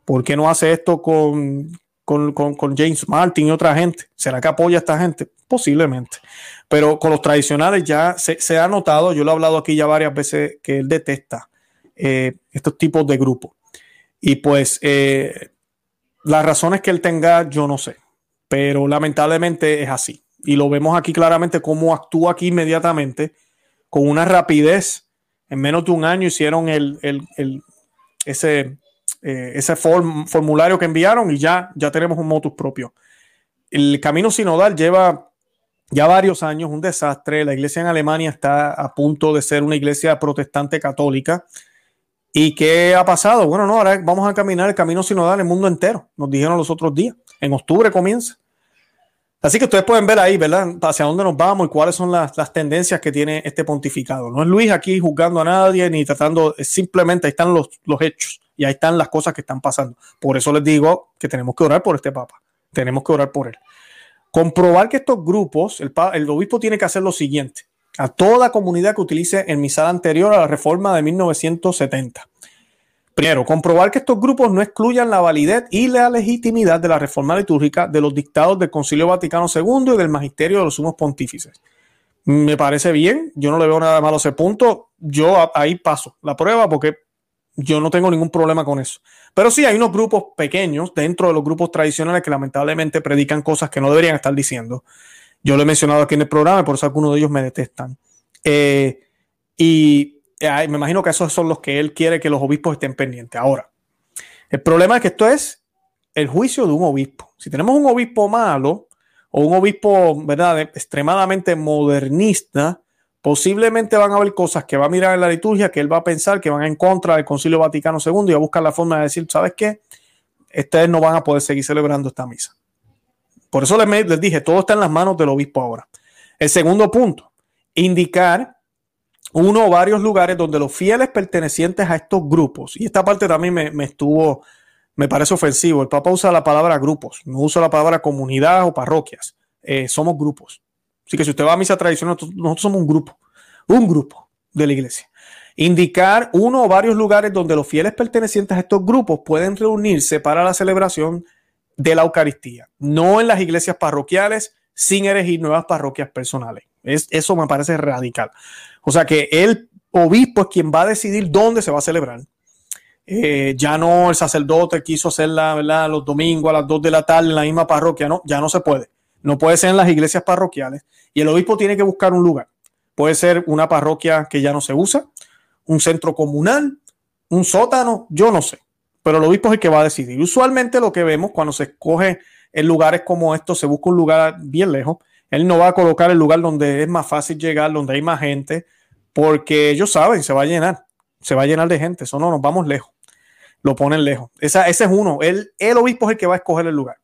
¿Por qué no hace esto con, James Martin y otra gente? ¿Será que apoya a esta gente? Posiblemente. Pero con los tradicionales ya se, ha notado, yo lo he hablado aquí ya varias veces, que él detesta eh, estos tipos de grupos. Y pues eh, las razones que él tenga, yo no sé. Pero lamentablemente es así. Y lo vemos aquí claramente cómo actúa aquí inmediatamente con una rapidez en menos de un año hicieron el, ese, eh, ese formulario que enviaron y ya, ya tenemos un motus propio. El camino sinodal lleva ya varios años, un desastre. La iglesia en Alemania está a punto de ser una iglesia protestante católica. ¿Y qué ha pasado? Bueno, no, ahora vamos a caminar el camino sinodal el mundo entero. Nos dijeron los otros días. En octubre comienza. Así que ustedes pueden ver ahí, ¿verdad? Hacia dónde nos vamos y cuáles son las, tendencias que tiene este pontificado. No es Luis aquí juzgando a nadie ni tratando, simplemente ahí están los, los hechos y ahí están las cosas que están pasando. Por eso les digo que tenemos que orar por este Papa. Tenemos que orar por él. Comprobar que estos grupos, el, el obispo tiene que hacer lo siguiente. A toda comunidad que utilice el misal anterior a la reforma de 1970 Primero, comprobar que estos grupos no excluyan la validez y la legitimidad de la reforma litúrgica de los dictados del Concilio Vaticano II y del magisterio de los sumos pontífices. Me parece bien, yo no le veo nada malo a ese punto. Yo ahí paso la prueba porque yo no tengo ningún problema con eso. Pero sí hay unos grupos pequeños dentro de los grupos tradicionales que lamentablemente predican cosas que no deberían estar diciendo. Yo lo he mencionado aquí en el programa por eso algunos de ellos me detestan. Eh, y me imagino que esos son los que él quiere que los obispos estén pendientes. Ahora, el problema es que esto es el juicio de un obispo. Si tenemos un obispo malo o un obispo, ¿verdad?, extremadamente modernista, posiblemente van a haber cosas que va a mirar en la liturgia que él va a pensar que van en contra del Concilio Vaticano II y va a buscar la forma de decir, ¿sabes qué? Ustedes no van a poder seguir celebrando esta misa. Por eso les, dije, todo está en las manos del obispo ahora. El segundo punto, indicar uno o varios lugares donde los fieles pertenecientes a estos grupos, y esta parte también me, estuvo, me parece ofensivo, el Papa usa la palabra grupos, no usa la palabra comunidad o parroquias, eh, somos grupos. Así que si usted va a misa tradicional, nosotros somos un grupo, un grupo de la iglesia. Indicar uno o varios lugares donde los fieles pertenecientes a estos grupos pueden reunirse para la celebración de la Eucaristía, no en las iglesias parroquiales, sin elegir nuevas parroquias personales. Es, eso me parece radical. O sea que el obispo es quien va a decidir dónde se va a celebrar. Eh, ya no el sacerdote quiso hacerla los domingos a las 2 de la tarde en la misma parroquia, no, ya no se puede. No puede ser en las iglesias parroquiales y el obispo tiene que buscar un lugar. Puede ser una parroquia que ya no se usa, un centro comunal, un sótano, yo no sé, pero el obispo es el que va a decidir. Usualmente lo que vemos cuando se escoge en lugares como estos, se busca un lugar bien lejos, él no va a colocar el lugar donde es más fácil llegar, donde hay más gente, porque ellos saben, se va a llenar, se va a llenar de gente, eso no, nos vamos lejos, lo ponen lejos. ese es uno, el, el obispo es el que va a escoger el lugar.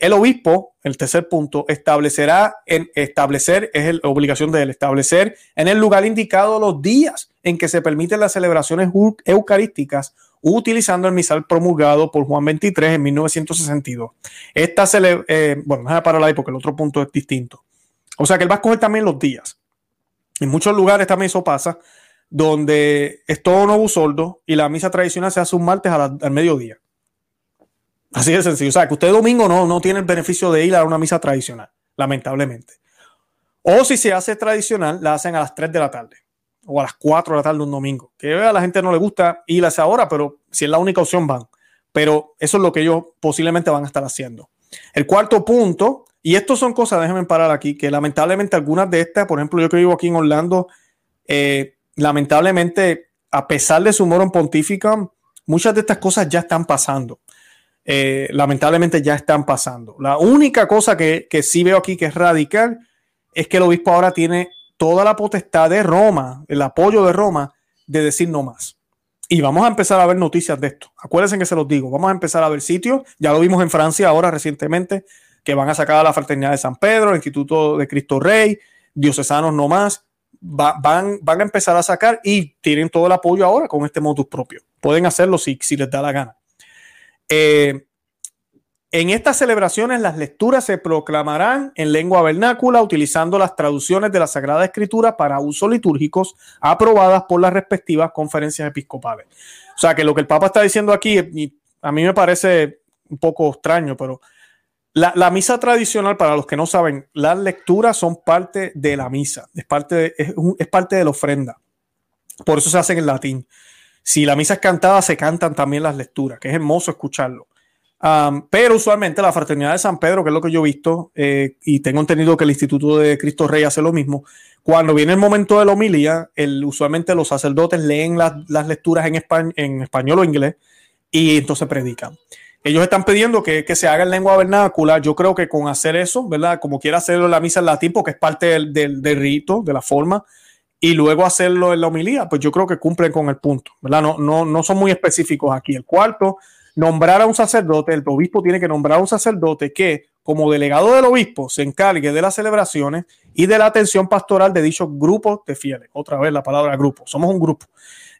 El obispo, el tercer punto, establecerá en establecer, es la obligación de él, establecer en el lugar indicado los días en que se permiten las celebraciones eucarísticas utilizando el misal promulgado por Juan 23 en 1962. Esta se le, eh, bueno, a parar ahí porque el otro punto es distinto. O sea que él va a escoger también los días. En muchos lugares también eso pasa, donde es todo nuevo soldo y la misa tradicional se hace un martes al mediodía. Así de sencillo. O sea, que usted domingo no, no tiene el beneficio de ir a una misa tradicional, lamentablemente. O si se hace tradicional, la hacen a las 3 de la tarde o a las 4 de la tarde un domingo. Que a la gente no le gusta ir a esa hora, pero si es la única opción, van. Pero eso es lo que ellos posiblemente van a estar haciendo. El cuarto punto y estas son cosas, déjenme parar aquí, que lamentablemente algunas de estas, por ejemplo, yo que vivo aquí en Orlando, eh, lamentablemente, a pesar de su en pontífica, muchas de estas cosas ya están pasando. Eh, lamentablemente ya están pasando. La única cosa que, que sí veo aquí que es radical es que el obispo ahora tiene toda la potestad de Roma, el apoyo de Roma, de decir no más. Y vamos a empezar a ver noticias de esto. Acuérdense que se los digo. Vamos a empezar a ver sitios. Ya lo vimos en Francia ahora recientemente, que van a sacar a la Fraternidad de San Pedro, el Instituto de Cristo Rey, Diocesanos no más. van, van a empezar a sacar y tienen todo el apoyo ahora con este modus propio. Pueden hacerlo si, si les da la gana. Eh, en estas celebraciones las lecturas se proclamarán en lengua vernácula utilizando las traducciones de la Sagrada Escritura para usos litúrgicos aprobadas por las respectivas conferencias episcopales. O sea que lo que el Papa está diciendo aquí, a mí me parece un poco extraño, pero la, misa tradicional, para los que no saben, las lecturas son parte de la misa, es parte de, es parte de la ofrenda. Por eso se hacen en latín. Si la misa es cantada, se cantan también las lecturas, que es hermoso escucharlo pero usualmente la Fraternidad de San Pedro, que es lo que yo he visto, eh, y tengo entendido que el Instituto de Cristo Rey hace lo mismo, cuando viene el momento de la homilía, el, usualmente los sacerdotes leen las lecturas en, español o inglés y entonces predican. Ellos están pidiendo que, se haga en lengua vernácula. Yo creo que con hacer eso, ¿verdad? Como quiera hacerlo en la misa en latín, porque es parte del rito, de la forma, y luego hacerlo en la homilía, pues yo creo que cumplen con el punto, ¿verdad? No, no, no son muy específicos aquí. El cuarto nombrar a un sacerdote, el obispo tiene que nombrar a un sacerdote que, como delegado del obispo, se encargue de las celebraciones y de la atención pastoral de dichos grupos de fieles. Otra vez la palabra grupo, somos un grupo.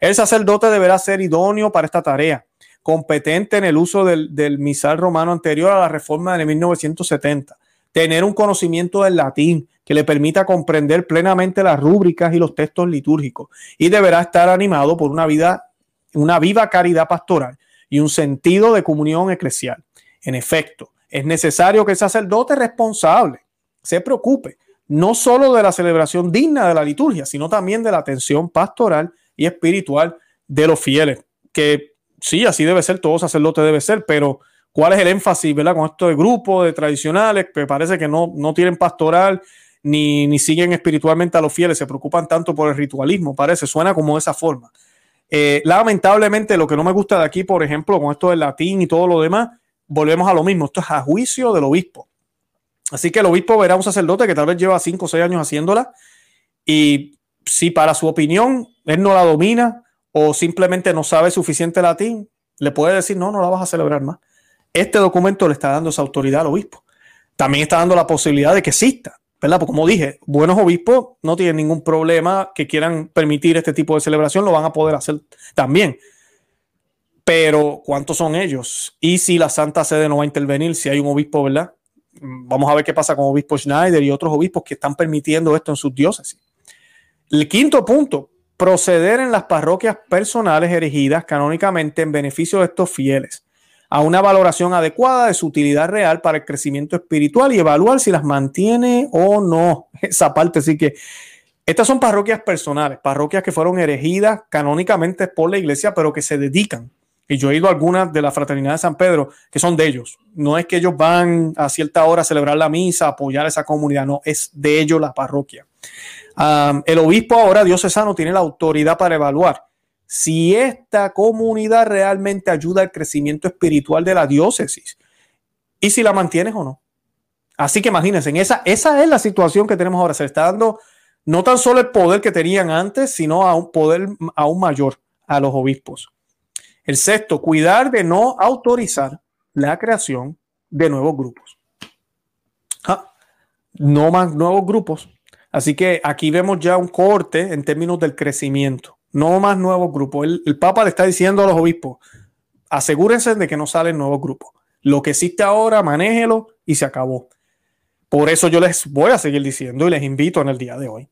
El sacerdote deberá ser idóneo para esta tarea, competente en el uso del, del misal romano anterior a la reforma de 1970, tener un conocimiento del latín que le permita comprender plenamente las rúbricas y los textos litúrgicos y deberá estar animado por una vida, una viva caridad pastoral y un sentido de comunión eclesial. En efecto, es necesario que el sacerdote responsable se preocupe no solo de la celebración digna de la liturgia, sino también de la atención pastoral y espiritual de los fieles. Que sí, así debe ser, todo sacerdote debe ser, pero ¿cuál es el énfasis, verdad? Con esto de grupos, de tradicionales, que parece que no, no tienen pastoral ni, ni siguen espiritualmente a los fieles, se preocupan tanto por el ritualismo, parece, suena como de esa forma. Eh, lamentablemente, lo que no me gusta de aquí, por ejemplo, con esto del latín y todo lo demás, volvemos a lo mismo. Esto es a juicio del obispo. Así que el obispo verá a un sacerdote que tal vez lleva 5 o 6 años haciéndola y si para su opinión él no la domina o simplemente no sabe suficiente latín, le puede decir, no, no la vas a celebrar más. Este documento le está dando esa autoridad al obispo. También está dando la posibilidad de que exista. ¿Verdad? Porque como dije, buenos obispos no tienen ningún problema que quieran permitir este tipo de celebración, lo van a poder hacer también. Pero, ¿cuántos son ellos? Y si la Santa Sede no va a intervenir, si hay un obispo, ¿verdad? Vamos a ver qué pasa con obispo Schneider y otros obispos que están permitiendo esto en sus diócesis. El quinto punto, proceder en las parroquias personales erigidas canónicamente en beneficio de estos fieles a una valoración adecuada de su utilidad real para el crecimiento espiritual y evaluar si las mantiene o no. Esa parte sí que... Estas son parroquias personales, parroquias que fueron erigidas canónicamente por la iglesia, pero que se dedican. Y yo he ido a algunas de la Fraternidad de San Pedro, que son de ellos. No es que ellos van a cierta hora a celebrar la misa, a apoyar a esa comunidad, no, es de ellos la parroquia. el obispo ahora diocesano tiene la autoridad para evaluar si esta comunidad realmente ayuda al crecimiento espiritual de la diócesis y si la mantienes o no. Así que imagínense, esa, esa es la situación que tenemos ahora. Se está dando no tan solo el poder que tenían antes, sino a un poder aún mayor a los obispos. El sexto, cuidar de no autorizar la creación de nuevos grupos. Ah, no más nuevos grupos. Así que aquí vemos ya un corte en términos del crecimiento no más nuevos grupos. El, Papa le está diciendo a los obispos, asegúrense de que no salen nuevos grupos. Lo que existe ahora, manéjelo y se acabó. Por eso yo les voy a seguir diciendo y les invito en el día de hoy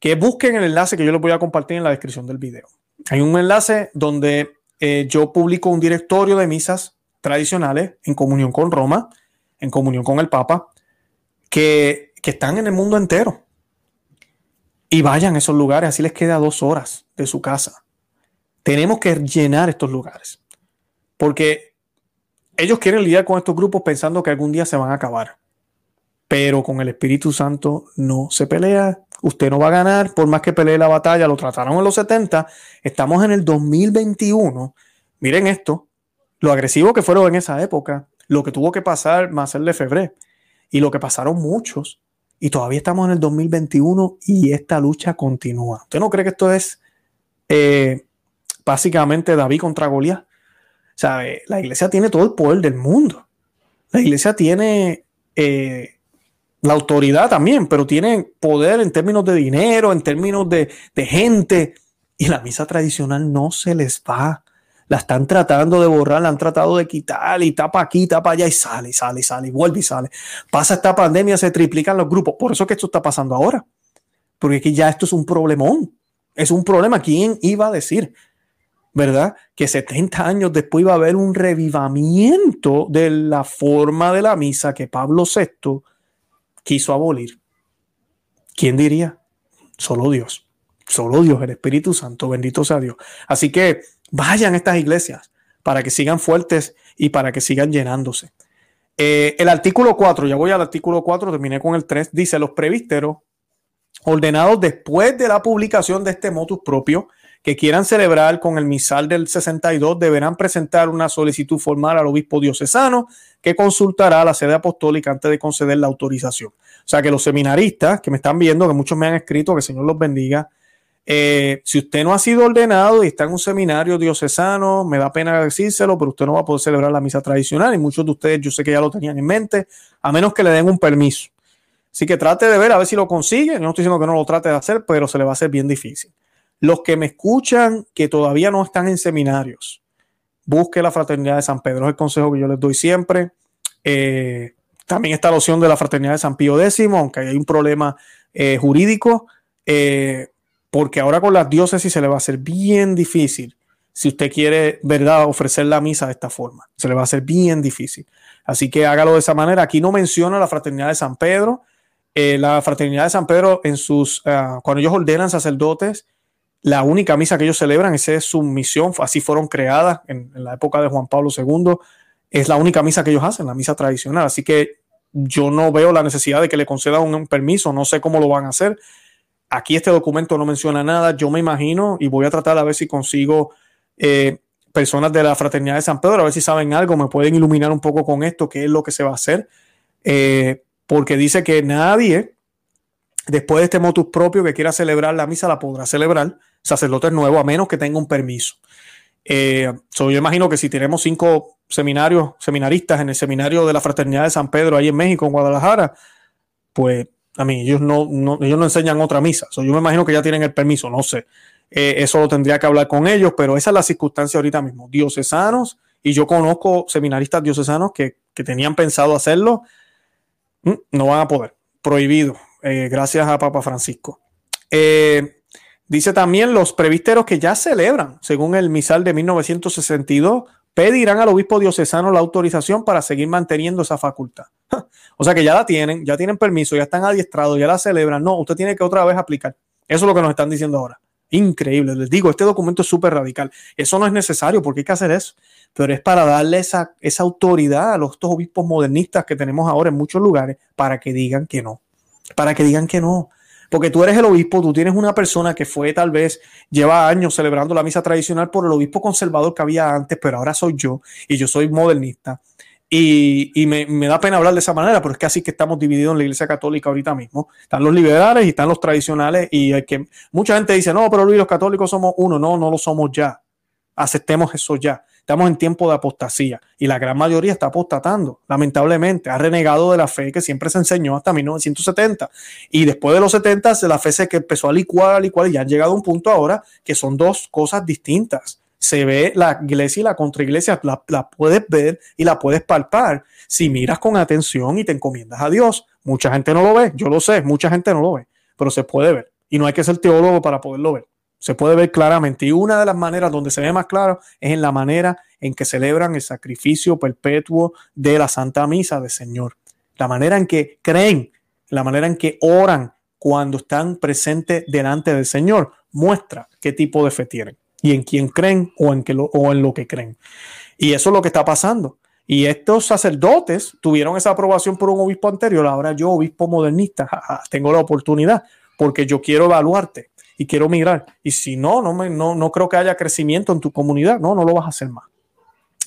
que busquen el enlace que yo les voy a compartir en la descripción del video. Hay un enlace donde eh, yo publico un directorio de misas tradicionales en comunión con Roma, en comunión con el Papa, que, que están en el mundo entero y vayan a esos lugares, así les queda dos horas de su casa. Tenemos que llenar estos lugares, porque ellos quieren lidiar con estos grupos pensando que algún día se van a acabar, pero con el Espíritu Santo no se pelea, usted no va a ganar, por más que pelee la batalla, lo trataron en los 70, estamos en el 2021, miren esto, lo agresivo que fueron en esa época, lo que tuvo que pasar más el de febrero y lo que pasaron muchos y todavía estamos en el 2021 y esta lucha continúa. ¿Usted no cree que esto es eh, básicamente David contra Goliat. ¿Sabe? La iglesia tiene todo el poder del mundo. La iglesia tiene eh, la autoridad también, pero tiene poder en términos de dinero, en términos de, de gente. Y la misa tradicional no se les va la están tratando de borrar, la han tratado de quitar y tapa aquí, tapa allá y sale, sale, sale, y vuelve y sale. Pasa esta pandemia, se triplican los grupos. Por eso que esto está pasando ahora. Porque aquí ya esto es un problemón. Es un problema. ¿Quién iba a decir? ¿Verdad? Que 70 años después iba a haber un revivamiento de la forma de la misa que Pablo VI quiso abolir. ¿Quién diría? Solo Dios. Solo Dios, el Espíritu Santo. Bendito sea Dios. Así que Vayan a estas iglesias para que sigan fuertes y para que sigan llenándose. Eh, el artículo 4, ya voy al artículo 4, terminé con el 3, dice los prevísteros ordenados después de la publicación de este motus propio que quieran celebrar con el misal del 62 deberán presentar una solicitud formal al obispo diocesano que consultará la sede apostólica antes de conceder la autorización. O sea que los seminaristas que me están viendo, que muchos me han escrito, que el Señor los bendiga, eh, si usted no ha sido ordenado y está en un seminario diocesano, me da pena decírselo, pero usted no va a poder celebrar la misa tradicional y muchos de ustedes yo sé que ya lo tenían en mente, a menos que le den un permiso. Así que trate de ver a ver si lo consigue. No estoy diciendo que no lo trate de hacer, pero se le va a hacer bien difícil. Los que me escuchan que todavía no están en seminarios, busque la fraternidad de San Pedro, es el consejo que yo les doy siempre. Eh, también está la opción de la fraternidad de San Pío X, aunque hay un problema eh, jurídico. Porque ahora con las diócesis se le va a hacer bien difícil si usted quiere, ¿verdad?, ofrecer la misa de esta forma. Se le va a hacer bien difícil. Así que hágalo de esa manera. Aquí no menciona la fraternidad de San Pedro. Eh, la fraternidad de San Pedro, en sus, ah, cuando ellos ordenan sacerdotes, la única misa que ellos celebran, es su misión, así fueron creadas en, en la época de Juan Pablo II, es la única misa que ellos hacen, la misa tradicional. Así que yo no veo la necesidad de que le concedan un permiso, no sé cómo lo van a hacer. Aquí este documento no menciona nada. Yo me imagino y voy a tratar a ver si consigo eh, personas de la Fraternidad de San Pedro, a ver si saben algo, me pueden iluminar un poco con esto, qué es lo que se va a hacer. Eh, porque dice que nadie, después de este motus propio que quiera celebrar la misa, la podrá celebrar, sacerdotes nuevos, a menos que tenga un permiso. Eh, yo imagino que si tenemos cinco seminarios, seminaristas en el seminario de la Fraternidad de San Pedro ahí en México, en Guadalajara, pues a mí, ellos no, ellos no enseñan otra misa. yo me imagino que ya tienen el permiso, no sé. Eh, eso lo tendría que hablar con ellos, pero esa es la circunstancia ahorita mismo. Diocesanos, y yo conozco seminaristas diocesanos que, tenían pensado hacerlo, mm, no van a poder. Prohibido, eh, gracias a Papa Francisco. Eh, dice también los previsteros que ya celebran, según el misal de 1962, pedirán al obispo diocesano la autorización para seguir manteniendo esa facultad. o sea que ya la tienen, ya tienen permiso, ya están adiestrados, ya la celebran. No, usted tiene que otra vez aplicar. Eso es lo que nos están diciendo ahora. Increíble. Les digo, este documento es súper radical. Eso no es necesario porque hay que hacer eso. Pero es para darle esa, autoridad a los estos obispos modernistas que tenemos ahora en muchos lugares para que digan que no. Para que digan que no. Porque tú eres el obispo, tú tienes una persona que fue tal vez, lleva años celebrando la misa tradicional por el obispo conservador que había antes, pero ahora soy yo y yo soy modernista. Y, me, da pena hablar de esa manera, pero es que así que estamos divididos en la iglesia católica ahorita mismo. Están los liberales y están los tradicionales y hay que mucha gente dice, no, pero los católicos somos uno. No, no lo somos ya. Aceptemos eso ya. Estamos en tiempo de apostasía y la gran mayoría está apostatando, lamentablemente. Ha renegado de la fe que siempre se enseñó hasta 1970. Y después de los 70, la fe se que empezó a licuar, a licuar y ya han llegado a un punto ahora que son dos cosas distintas. Se ve la iglesia y la contraiglesia, la, la puedes ver y la puedes palpar si miras con atención y te encomiendas a Dios. Mucha gente no lo ve, yo lo sé, mucha gente no lo ve, pero se puede ver. Y no hay que ser teólogo para poderlo ver se puede ver claramente. Y una de las maneras donde se ve más claro es en la manera en que celebran el sacrificio perpetuo de la Santa Misa del Señor. La manera en que creen, la manera en que oran cuando están presentes delante del Señor, muestra qué tipo de fe tienen y en quién creen o en, lo, o en lo que creen. Y eso es lo que está pasando. Y estos sacerdotes tuvieron esa aprobación por un obispo anterior. Ahora yo, obispo modernista, tengo la oportunidad porque yo quiero evaluarte y quiero migrar. Y si no, no, me, no, no creo que haya crecimiento en tu comunidad. No, no lo vas a hacer más.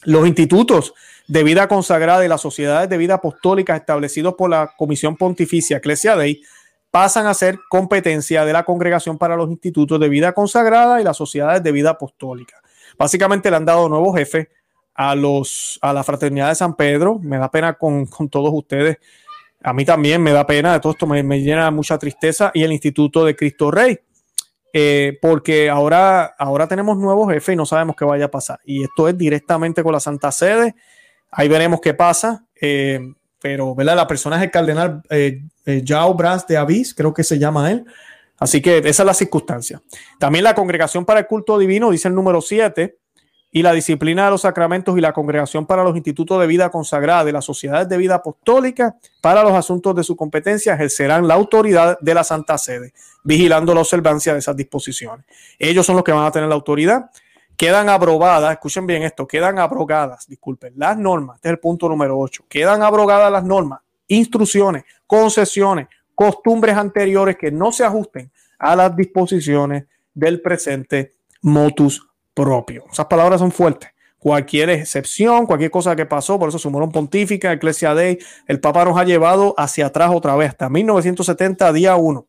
Los institutos de vida consagrada y las sociedades de vida apostólica establecidos por la Comisión Pontificia Ecclesia Dei pasan a ser competencia de la Congregación para los Institutos de Vida Consagrada y las Sociedades de Vida Apostólica. Básicamente le han dado nuevos jefes a, los, a la Fraternidad de San Pedro. Me da pena con, todos ustedes. A mí también me da pena, de todo esto me, llena mucha tristeza. Y el Instituto de Cristo Rey, eh, porque ahora, ahora tenemos nuevos jefes y no sabemos qué vaya a pasar. Y esto es directamente con la Santa Sede. Ahí veremos qué pasa. Eh, pero, ¿verdad? La persona es el cardenal eh, eh de Avis, creo que se llama él. Así que esa es la circunstancia. También la Congregación para el Culto Divino, dice el número 7, y la disciplina de los sacramentos y la Congregación para los Institutos de Vida Consagrada de las Sociedades de Vida Apostólica para los asuntos de su competencia ejercerán la autoridad de la Santa Sede, vigilando la observancia de esas disposiciones. Ellos son los que van a tener la autoridad. Quedan abrogadas, escuchen bien esto, quedan abrogadas, disculpen, las normas, este es el punto número 8, quedan abrogadas las normas, instrucciones, concesiones, costumbres anteriores que no se ajusten a las disposiciones del presente motus propio. Esas palabras son fuertes. Cualquier excepción, cualquier cosa que pasó, por eso sumaron pontífica, Eclesia Dei, el Papa nos ha llevado hacia atrás otra vez, hasta 1970, día 1.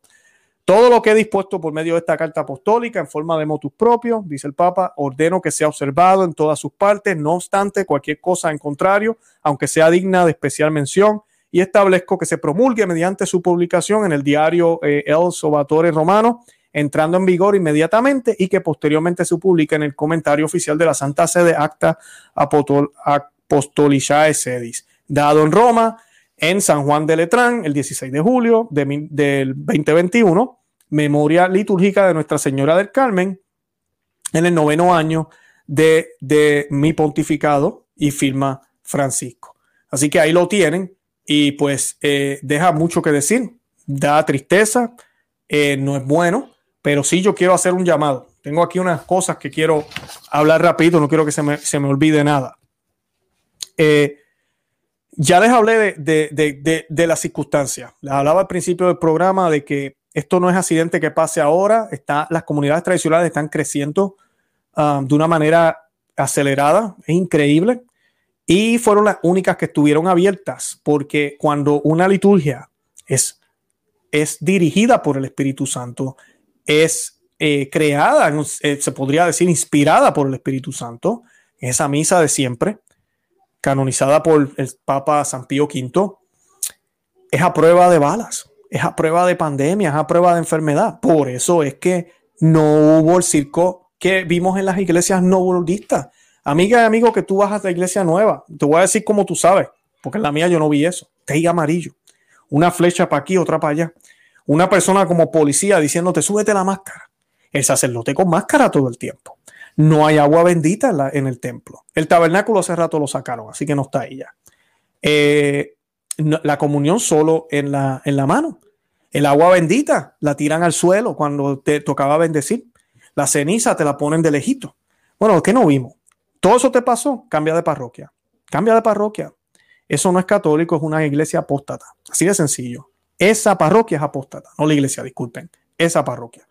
Todo lo que he dispuesto por medio de esta carta apostólica en forma de motus propio, dice el Papa, ordeno que sea observado en todas sus partes, no obstante cualquier cosa en contrario, aunque sea digna de especial mención, y establezco que se promulgue mediante su publicación en el diario eh, El Sobatore Romano, entrando en vigor inmediatamente y que posteriormente se publique en el comentario oficial de la Santa Sede Acta Apostolicae Sedis, dado en Roma en San Juan de Letrán el 16 de julio del 2021 memoria litúrgica de Nuestra Señora del Carmen en el noveno año de, de mi pontificado y firma Francisco. Así que ahí lo tienen y pues eh, deja mucho que decir, da tristeza, eh, no es bueno, pero sí yo quiero hacer un llamado. Tengo aquí unas cosas que quiero hablar rápido, no quiero que se me, se me olvide nada. Eh, ya les hablé de, de, de, de, las circunstancias. Les hablaba al principio del programa de que esto no es accidente que pase ahora. Está, las comunidades tradicionales están creciendo um, de una manera acelerada. Es increíble. Y fueron las únicas que estuvieron abiertas, porque cuando una liturgia es, es dirigida por el Espíritu Santo, es eh, creada, eh, se podría decir, inspirada por el Espíritu Santo, esa misa de siempre, canonizada por el Papa San Pío V, es a prueba de balas es a prueba de pandemia, es a prueba de enfermedad. Por eso es que no hubo el circo que vimos en las iglesias no budistas. Amiga y amigo, que tú vas a la iglesia nueva, te voy a decir como tú sabes, porque en la mía yo no vi eso. Te amarillo, una flecha para aquí, otra para allá. Una persona como policía diciéndote, súbete la máscara. El sacerdote con máscara todo el tiempo. No hay agua bendita en, el templo. El tabernáculo hace rato lo sacaron, así que no está ahí ya. Eh, la comunión solo en la, en la mano. El agua bendita la tiran al suelo cuando te tocaba bendecir. La ceniza te la ponen de lejito. Bueno, ¿qué no vimos? Todo eso te pasó, cambia de parroquia. Cambia de parroquia. Eso no es católico, es una iglesia apóstata. Así de sencillo. Esa parroquia es apóstata, no la iglesia, disculpen. Esa parroquia.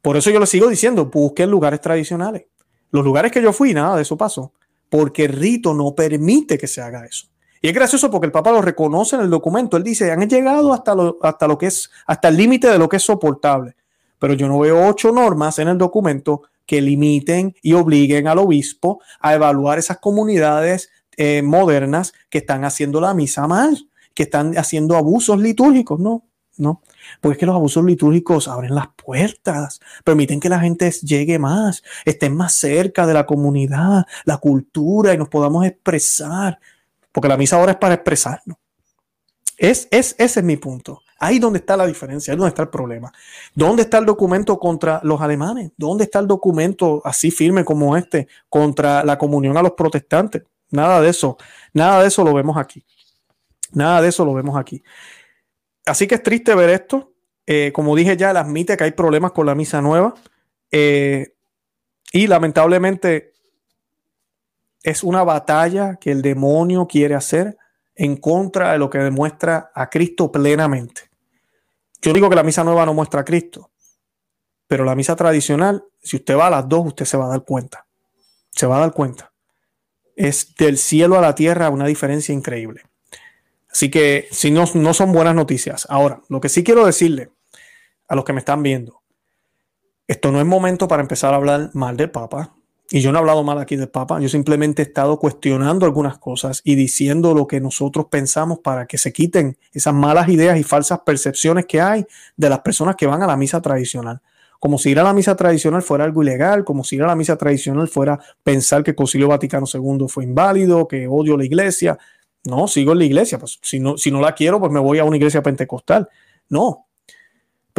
Por eso yo le sigo diciendo, busquen lugares tradicionales. Los lugares que yo fui, nada de eso pasó. Porque el rito no permite que se haga eso. Y es gracioso porque el Papa lo reconoce en el documento. Él dice, han llegado hasta lo, hasta lo que es, hasta el límite de lo que es soportable. Pero yo no veo ocho normas en el documento que limiten y obliguen al obispo a evaluar esas comunidades eh, modernas que están haciendo la misa mal, que están haciendo abusos litúrgicos. No, no. Porque es que los abusos litúrgicos abren las puertas, permiten que la gente llegue más, estén más cerca de la comunidad, la cultura y nos podamos expresar porque la misa ahora es para expresarnos. Es, es, ese es mi punto. Ahí donde está la diferencia, ahí donde está el problema. ¿Dónde está el documento contra los alemanes? ¿Dónde está el documento así firme como este contra la comunión a los protestantes? Nada de eso, nada de eso lo vemos aquí. Nada de eso lo vemos aquí. Así que es triste ver esto. Eh, como dije ya, él admite que hay problemas con la misa nueva. Eh, y lamentablemente es una batalla que el demonio quiere hacer en contra de lo que demuestra a Cristo plenamente. Yo digo que la misa nueva no muestra a Cristo, pero la misa tradicional, si usted va a las dos, usted se va a dar cuenta. Se va a dar cuenta. Es del cielo a la tierra una diferencia increíble. Así que si no, no son buenas noticias. Ahora, lo que sí quiero decirle a los que me están viendo, esto no es momento para empezar a hablar mal del Papa. Y yo no he hablado mal aquí del Papa, yo simplemente he estado cuestionando algunas cosas y diciendo lo que nosotros pensamos para que se quiten esas malas ideas y falsas percepciones que hay de las personas que van a la misa tradicional. Como si ir a la misa tradicional fuera algo ilegal, como si ir a la misa tradicional fuera pensar que el Concilio Vaticano II fue inválido, que odio la iglesia. No, sigo en la iglesia. Pues si no, si no la quiero, pues me voy a una iglesia pentecostal. No,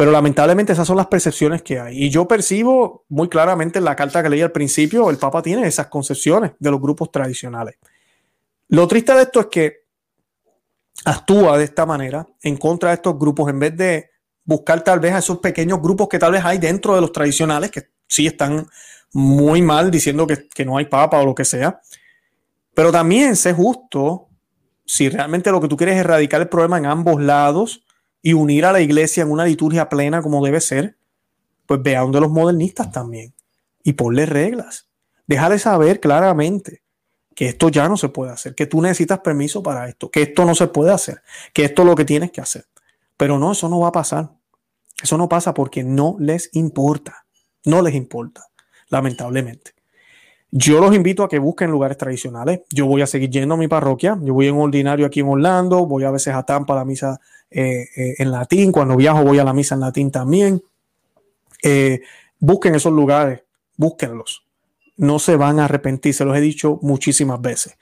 pero lamentablemente esas son las percepciones que hay. Y yo percibo muy claramente en la carta que leí al principio, el Papa tiene esas concepciones de los grupos tradicionales. Lo triste de esto es que actúa de esta manera en contra de estos grupos en vez de buscar tal vez a esos pequeños grupos que tal vez hay dentro de los tradicionales que sí están muy mal diciendo que, que no hay papa o lo que sea. Pero también sé justo si realmente lo que tú quieres es erradicar el problema en ambos lados y unir a la iglesia en una liturgia plena como debe ser, pues ve a de los modernistas también y ponle reglas. Deja de saber claramente que esto ya no se puede hacer, que tú necesitas permiso para esto, que esto no se puede hacer, que esto es lo que tienes que hacer. Pero no, eso no va a pasar. Eso no pasa porque no les importa. No les importa, lamentablemente. Yo los invito a que busquen lugares tradicionales. Yo voy a seguir yendo a mi parroquia. Yo voy en ordinario aquí en Orlando. Voy a veces a Tampa a la misa eh, eh, en latín. Cuando viajo voy a la misa en latín también. Eh, busquen esos lugares. Búsquenlos. No se van a arrepentir. Se los he dicho muchísimas veces.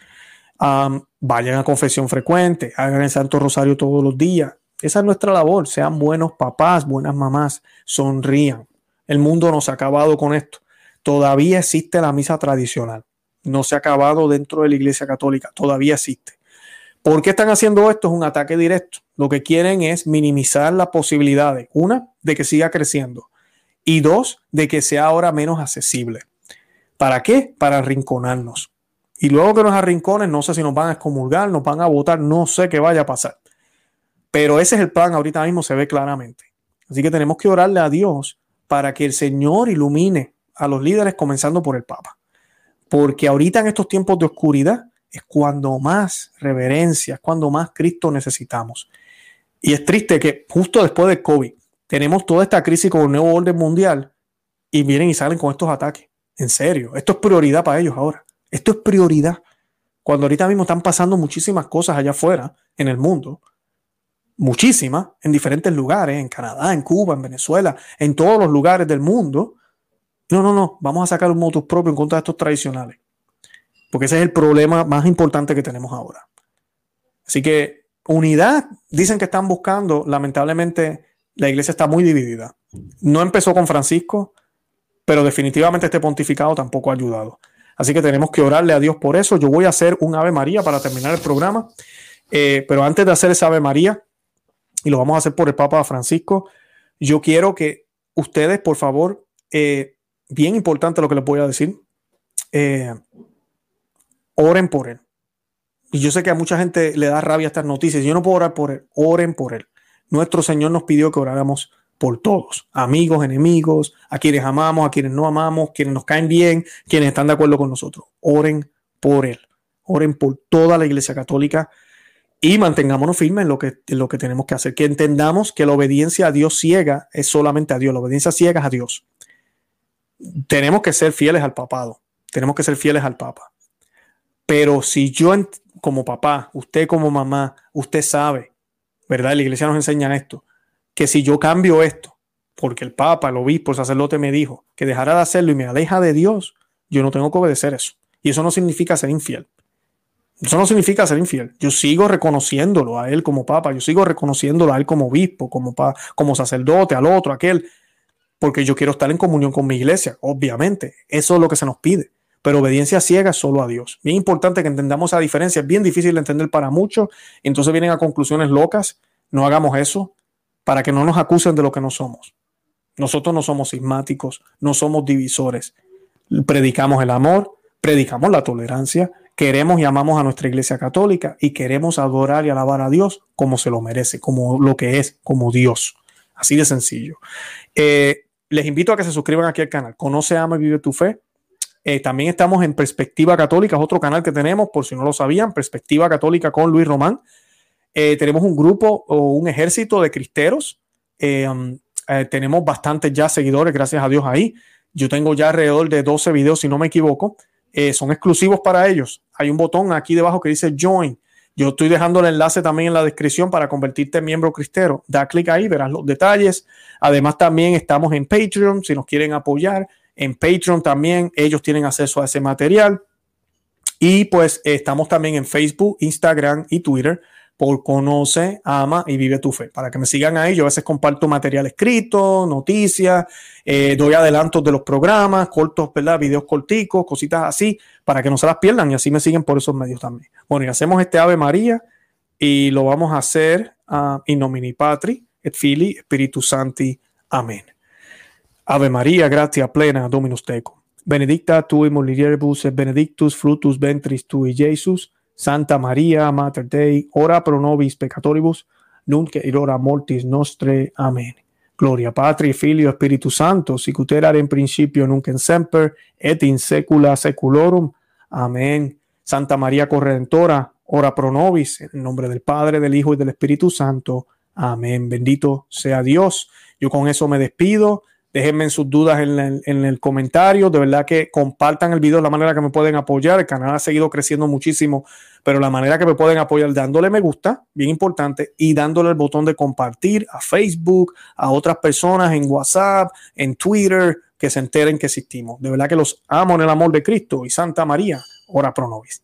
vayan a confesión frecuente. Hagan el Santo Rosario todos los días. Esa es nuestra labor. Sean buenos papás, buenas mamás. Sonrían. El mundo nos ha acabado con esto Todavía existe la misa tradicional. No se ha acabado dentro de la Iglesia Católica. Todavía existe. ¿Por qué están haciendo esto? Es un ataque directo. Lo que quieren es minimizar las posibilidades. Una, de que siga creciendo. Y dos, de que sea ahora menos accesible. ¿Para qué? Para arrinconarnos. Y luego que nos arrinconen, no sé si nos van a excomulgar, nos van a votar, no sé qué vaya a pasar. Pero ese es el plan, ahorita mismo se ve claramente. Así que tenemos que orarle a Dios para que el Señor ilumine a los líderes, comenzando por el Papa. Porque ahorita en estos tiempos de oscuridad es cuando más reverencia, es cuando más Cristo necesitamos. Y es triste que justo después del COVID tenemos toda esta crisis con el nuevo orden mundial y vienen y salen con estos ataques. En serio, esto es prioridad para ellos ahora. Esto es prioridad. Cuando ahorita mismo están pasando muchísimas cosas allá afuera en el mundo, muchísimas, en diferentes lugares, en Canadá, en Cuba, en Venezuela, en todos los lugares del mundo, no, no, no, vamos a sacar un motus propio en contra de estos tradicionales. Porque ese es el problema más importante que tenemos ahora. Así que unidad, dicen que están buscando, lamentablemente la iglesia está muy dividida. No empezó con Francisco, pero definitivamente este pontificado tampoco ha ayudado. Así que tenemos que orarle a Dios por eso. Yo voy a hacer un Ave María para terminar el programa. Eh, pero antes de hacer esa Ave María, y lo vamos a hacer por el Papa Francisco, yo quiero que ustedes, por favor, eh, bien importante lo que les voy a decir. Eh, oren por él. Y yo sé que a mucha gente le da rabia estas noticias. Yo no puedo orar por él. Oren por él. Nuestro Señor nos pidió que oráramos por todos, amigos, enemigos, a quienes amamos, a quienes no amamos, quienes nos caen bien, quienes están de acuerdo con nosotros. Oren por él. Oren por toda la Iglesia Católica y mantengámonos firmes en lo que, en lo que tenemos que hacer. Que entendamos que la obediencia a Dios ciega es solamente a Dios. La obediencia ciega es a Dios tenemos que ser fieles al papado, tenemos que ser fieles al papa. Pero si yo como papá, usted como mamá, usted sabe, ¿verdad? La iglesia nos enseña esto, que si yo cambio esto, porque el papa, el obispo, el sacerdote me dijo que dejara de hacerlo y me aleja de Dios, yo no tengo que obedecer eso. Y eso no significa ser infiel. Eso no significa ser infiel. Yo sigo reconociéndolo a él como papa, yo sigo reconociéndolo a él como obispo, como, como sacerdote, al otro, aquel porque yo quiero estar en comunión con mi iglesia, obviamente. Eso es lo que se nos pide. Pero obediencia ciega solo a Dios. Bien importante que entendamos esa diferencia. Es bien difícil de entender para muchos. Entonces vienen a conclusiones locas. No hagamos eso para que no nos acusen de lo que no somos. Nosotros no somos sismáticos, no somos divisores. Predicamos el amor, predicamos la tolerancia, queremos y amamos a nuestra iglesia católica y queremos adorar y alabar a Dios como se lo merece, como lo que es, como Dios. Así de sencillo. Eh, les invito a que se suscriban aquí al canal. Conoce, ama y vive tu fe. Eh, también estamos en Perspectiva Católica, es otro canal que tenemos, por si no lo sabían, Perspectiva Católica con Luis Román. Eh, tenemos un grupo o un ejército de cristeros. Eh, um, tenemos bastantes ya seguidores, gracias a Dios ahí. Yo tengo ya alrededor de 12 videos, si no me equivoco. Son exclusivos para ellos. Hay un botón aquí debajo que dice Join. Yo estoy dejando el enlace también en la descripción para convertirte en miembro cristero. Da clic ahí, verás los detalles. Además, también estamos en Patreon si nos quieren apoyar. En Patreon también ellos tienen acceso a ese material. Y pues estamos también en Facebook, Instagram y Twitter por Conoce, Ama y Vive tu Fe. Para que me sigan ahí, yo a veces comparto material escrito, noticias, eh, doy adelantos de los programas, cortos, ¿verdad? Videos corticos, cositas así, para que no se las pierdan y así me siguen por esos medios también. Bueno, y hacemos este Ave María y lo vamos a hacer uh, in nomini Patri, et Fili, Spiritus Santi. Amén. Ave María, gratia plena, Dominus tecum. Benedicta tui mulieribus et benedictus fructus ventris tui, Jesus. Santa María, Mater Dei, ora pro nobis peccatoribus, nunc et ora mortis nostre. Amén. Gloria Patri, Filio, Spiritus Santo, sicut erat in principio, nunc en semper, et in secula seculorum. Amén. Santa María Corredentora, ora pro nobis, en nombre del Padre, del Hijo y del Espíritu Santo. Amén. Bendito sea Dios. Yo con eso me despido. Déjenme sus dudas en el, comentario. De verdad que compartan el video de la manera que me pueden apoyar. El canal ha seguido creciendo muchísimo, pero la manera que me pueden apoyar dándole me gusta, bien importante, y dándole el botón de compartir a Facebook, a otras personas en WhatsApp, en Twitter, que se enteren que existimos. De verdad que los amo en el amor de Cristo y Santa María, ora pro nobis.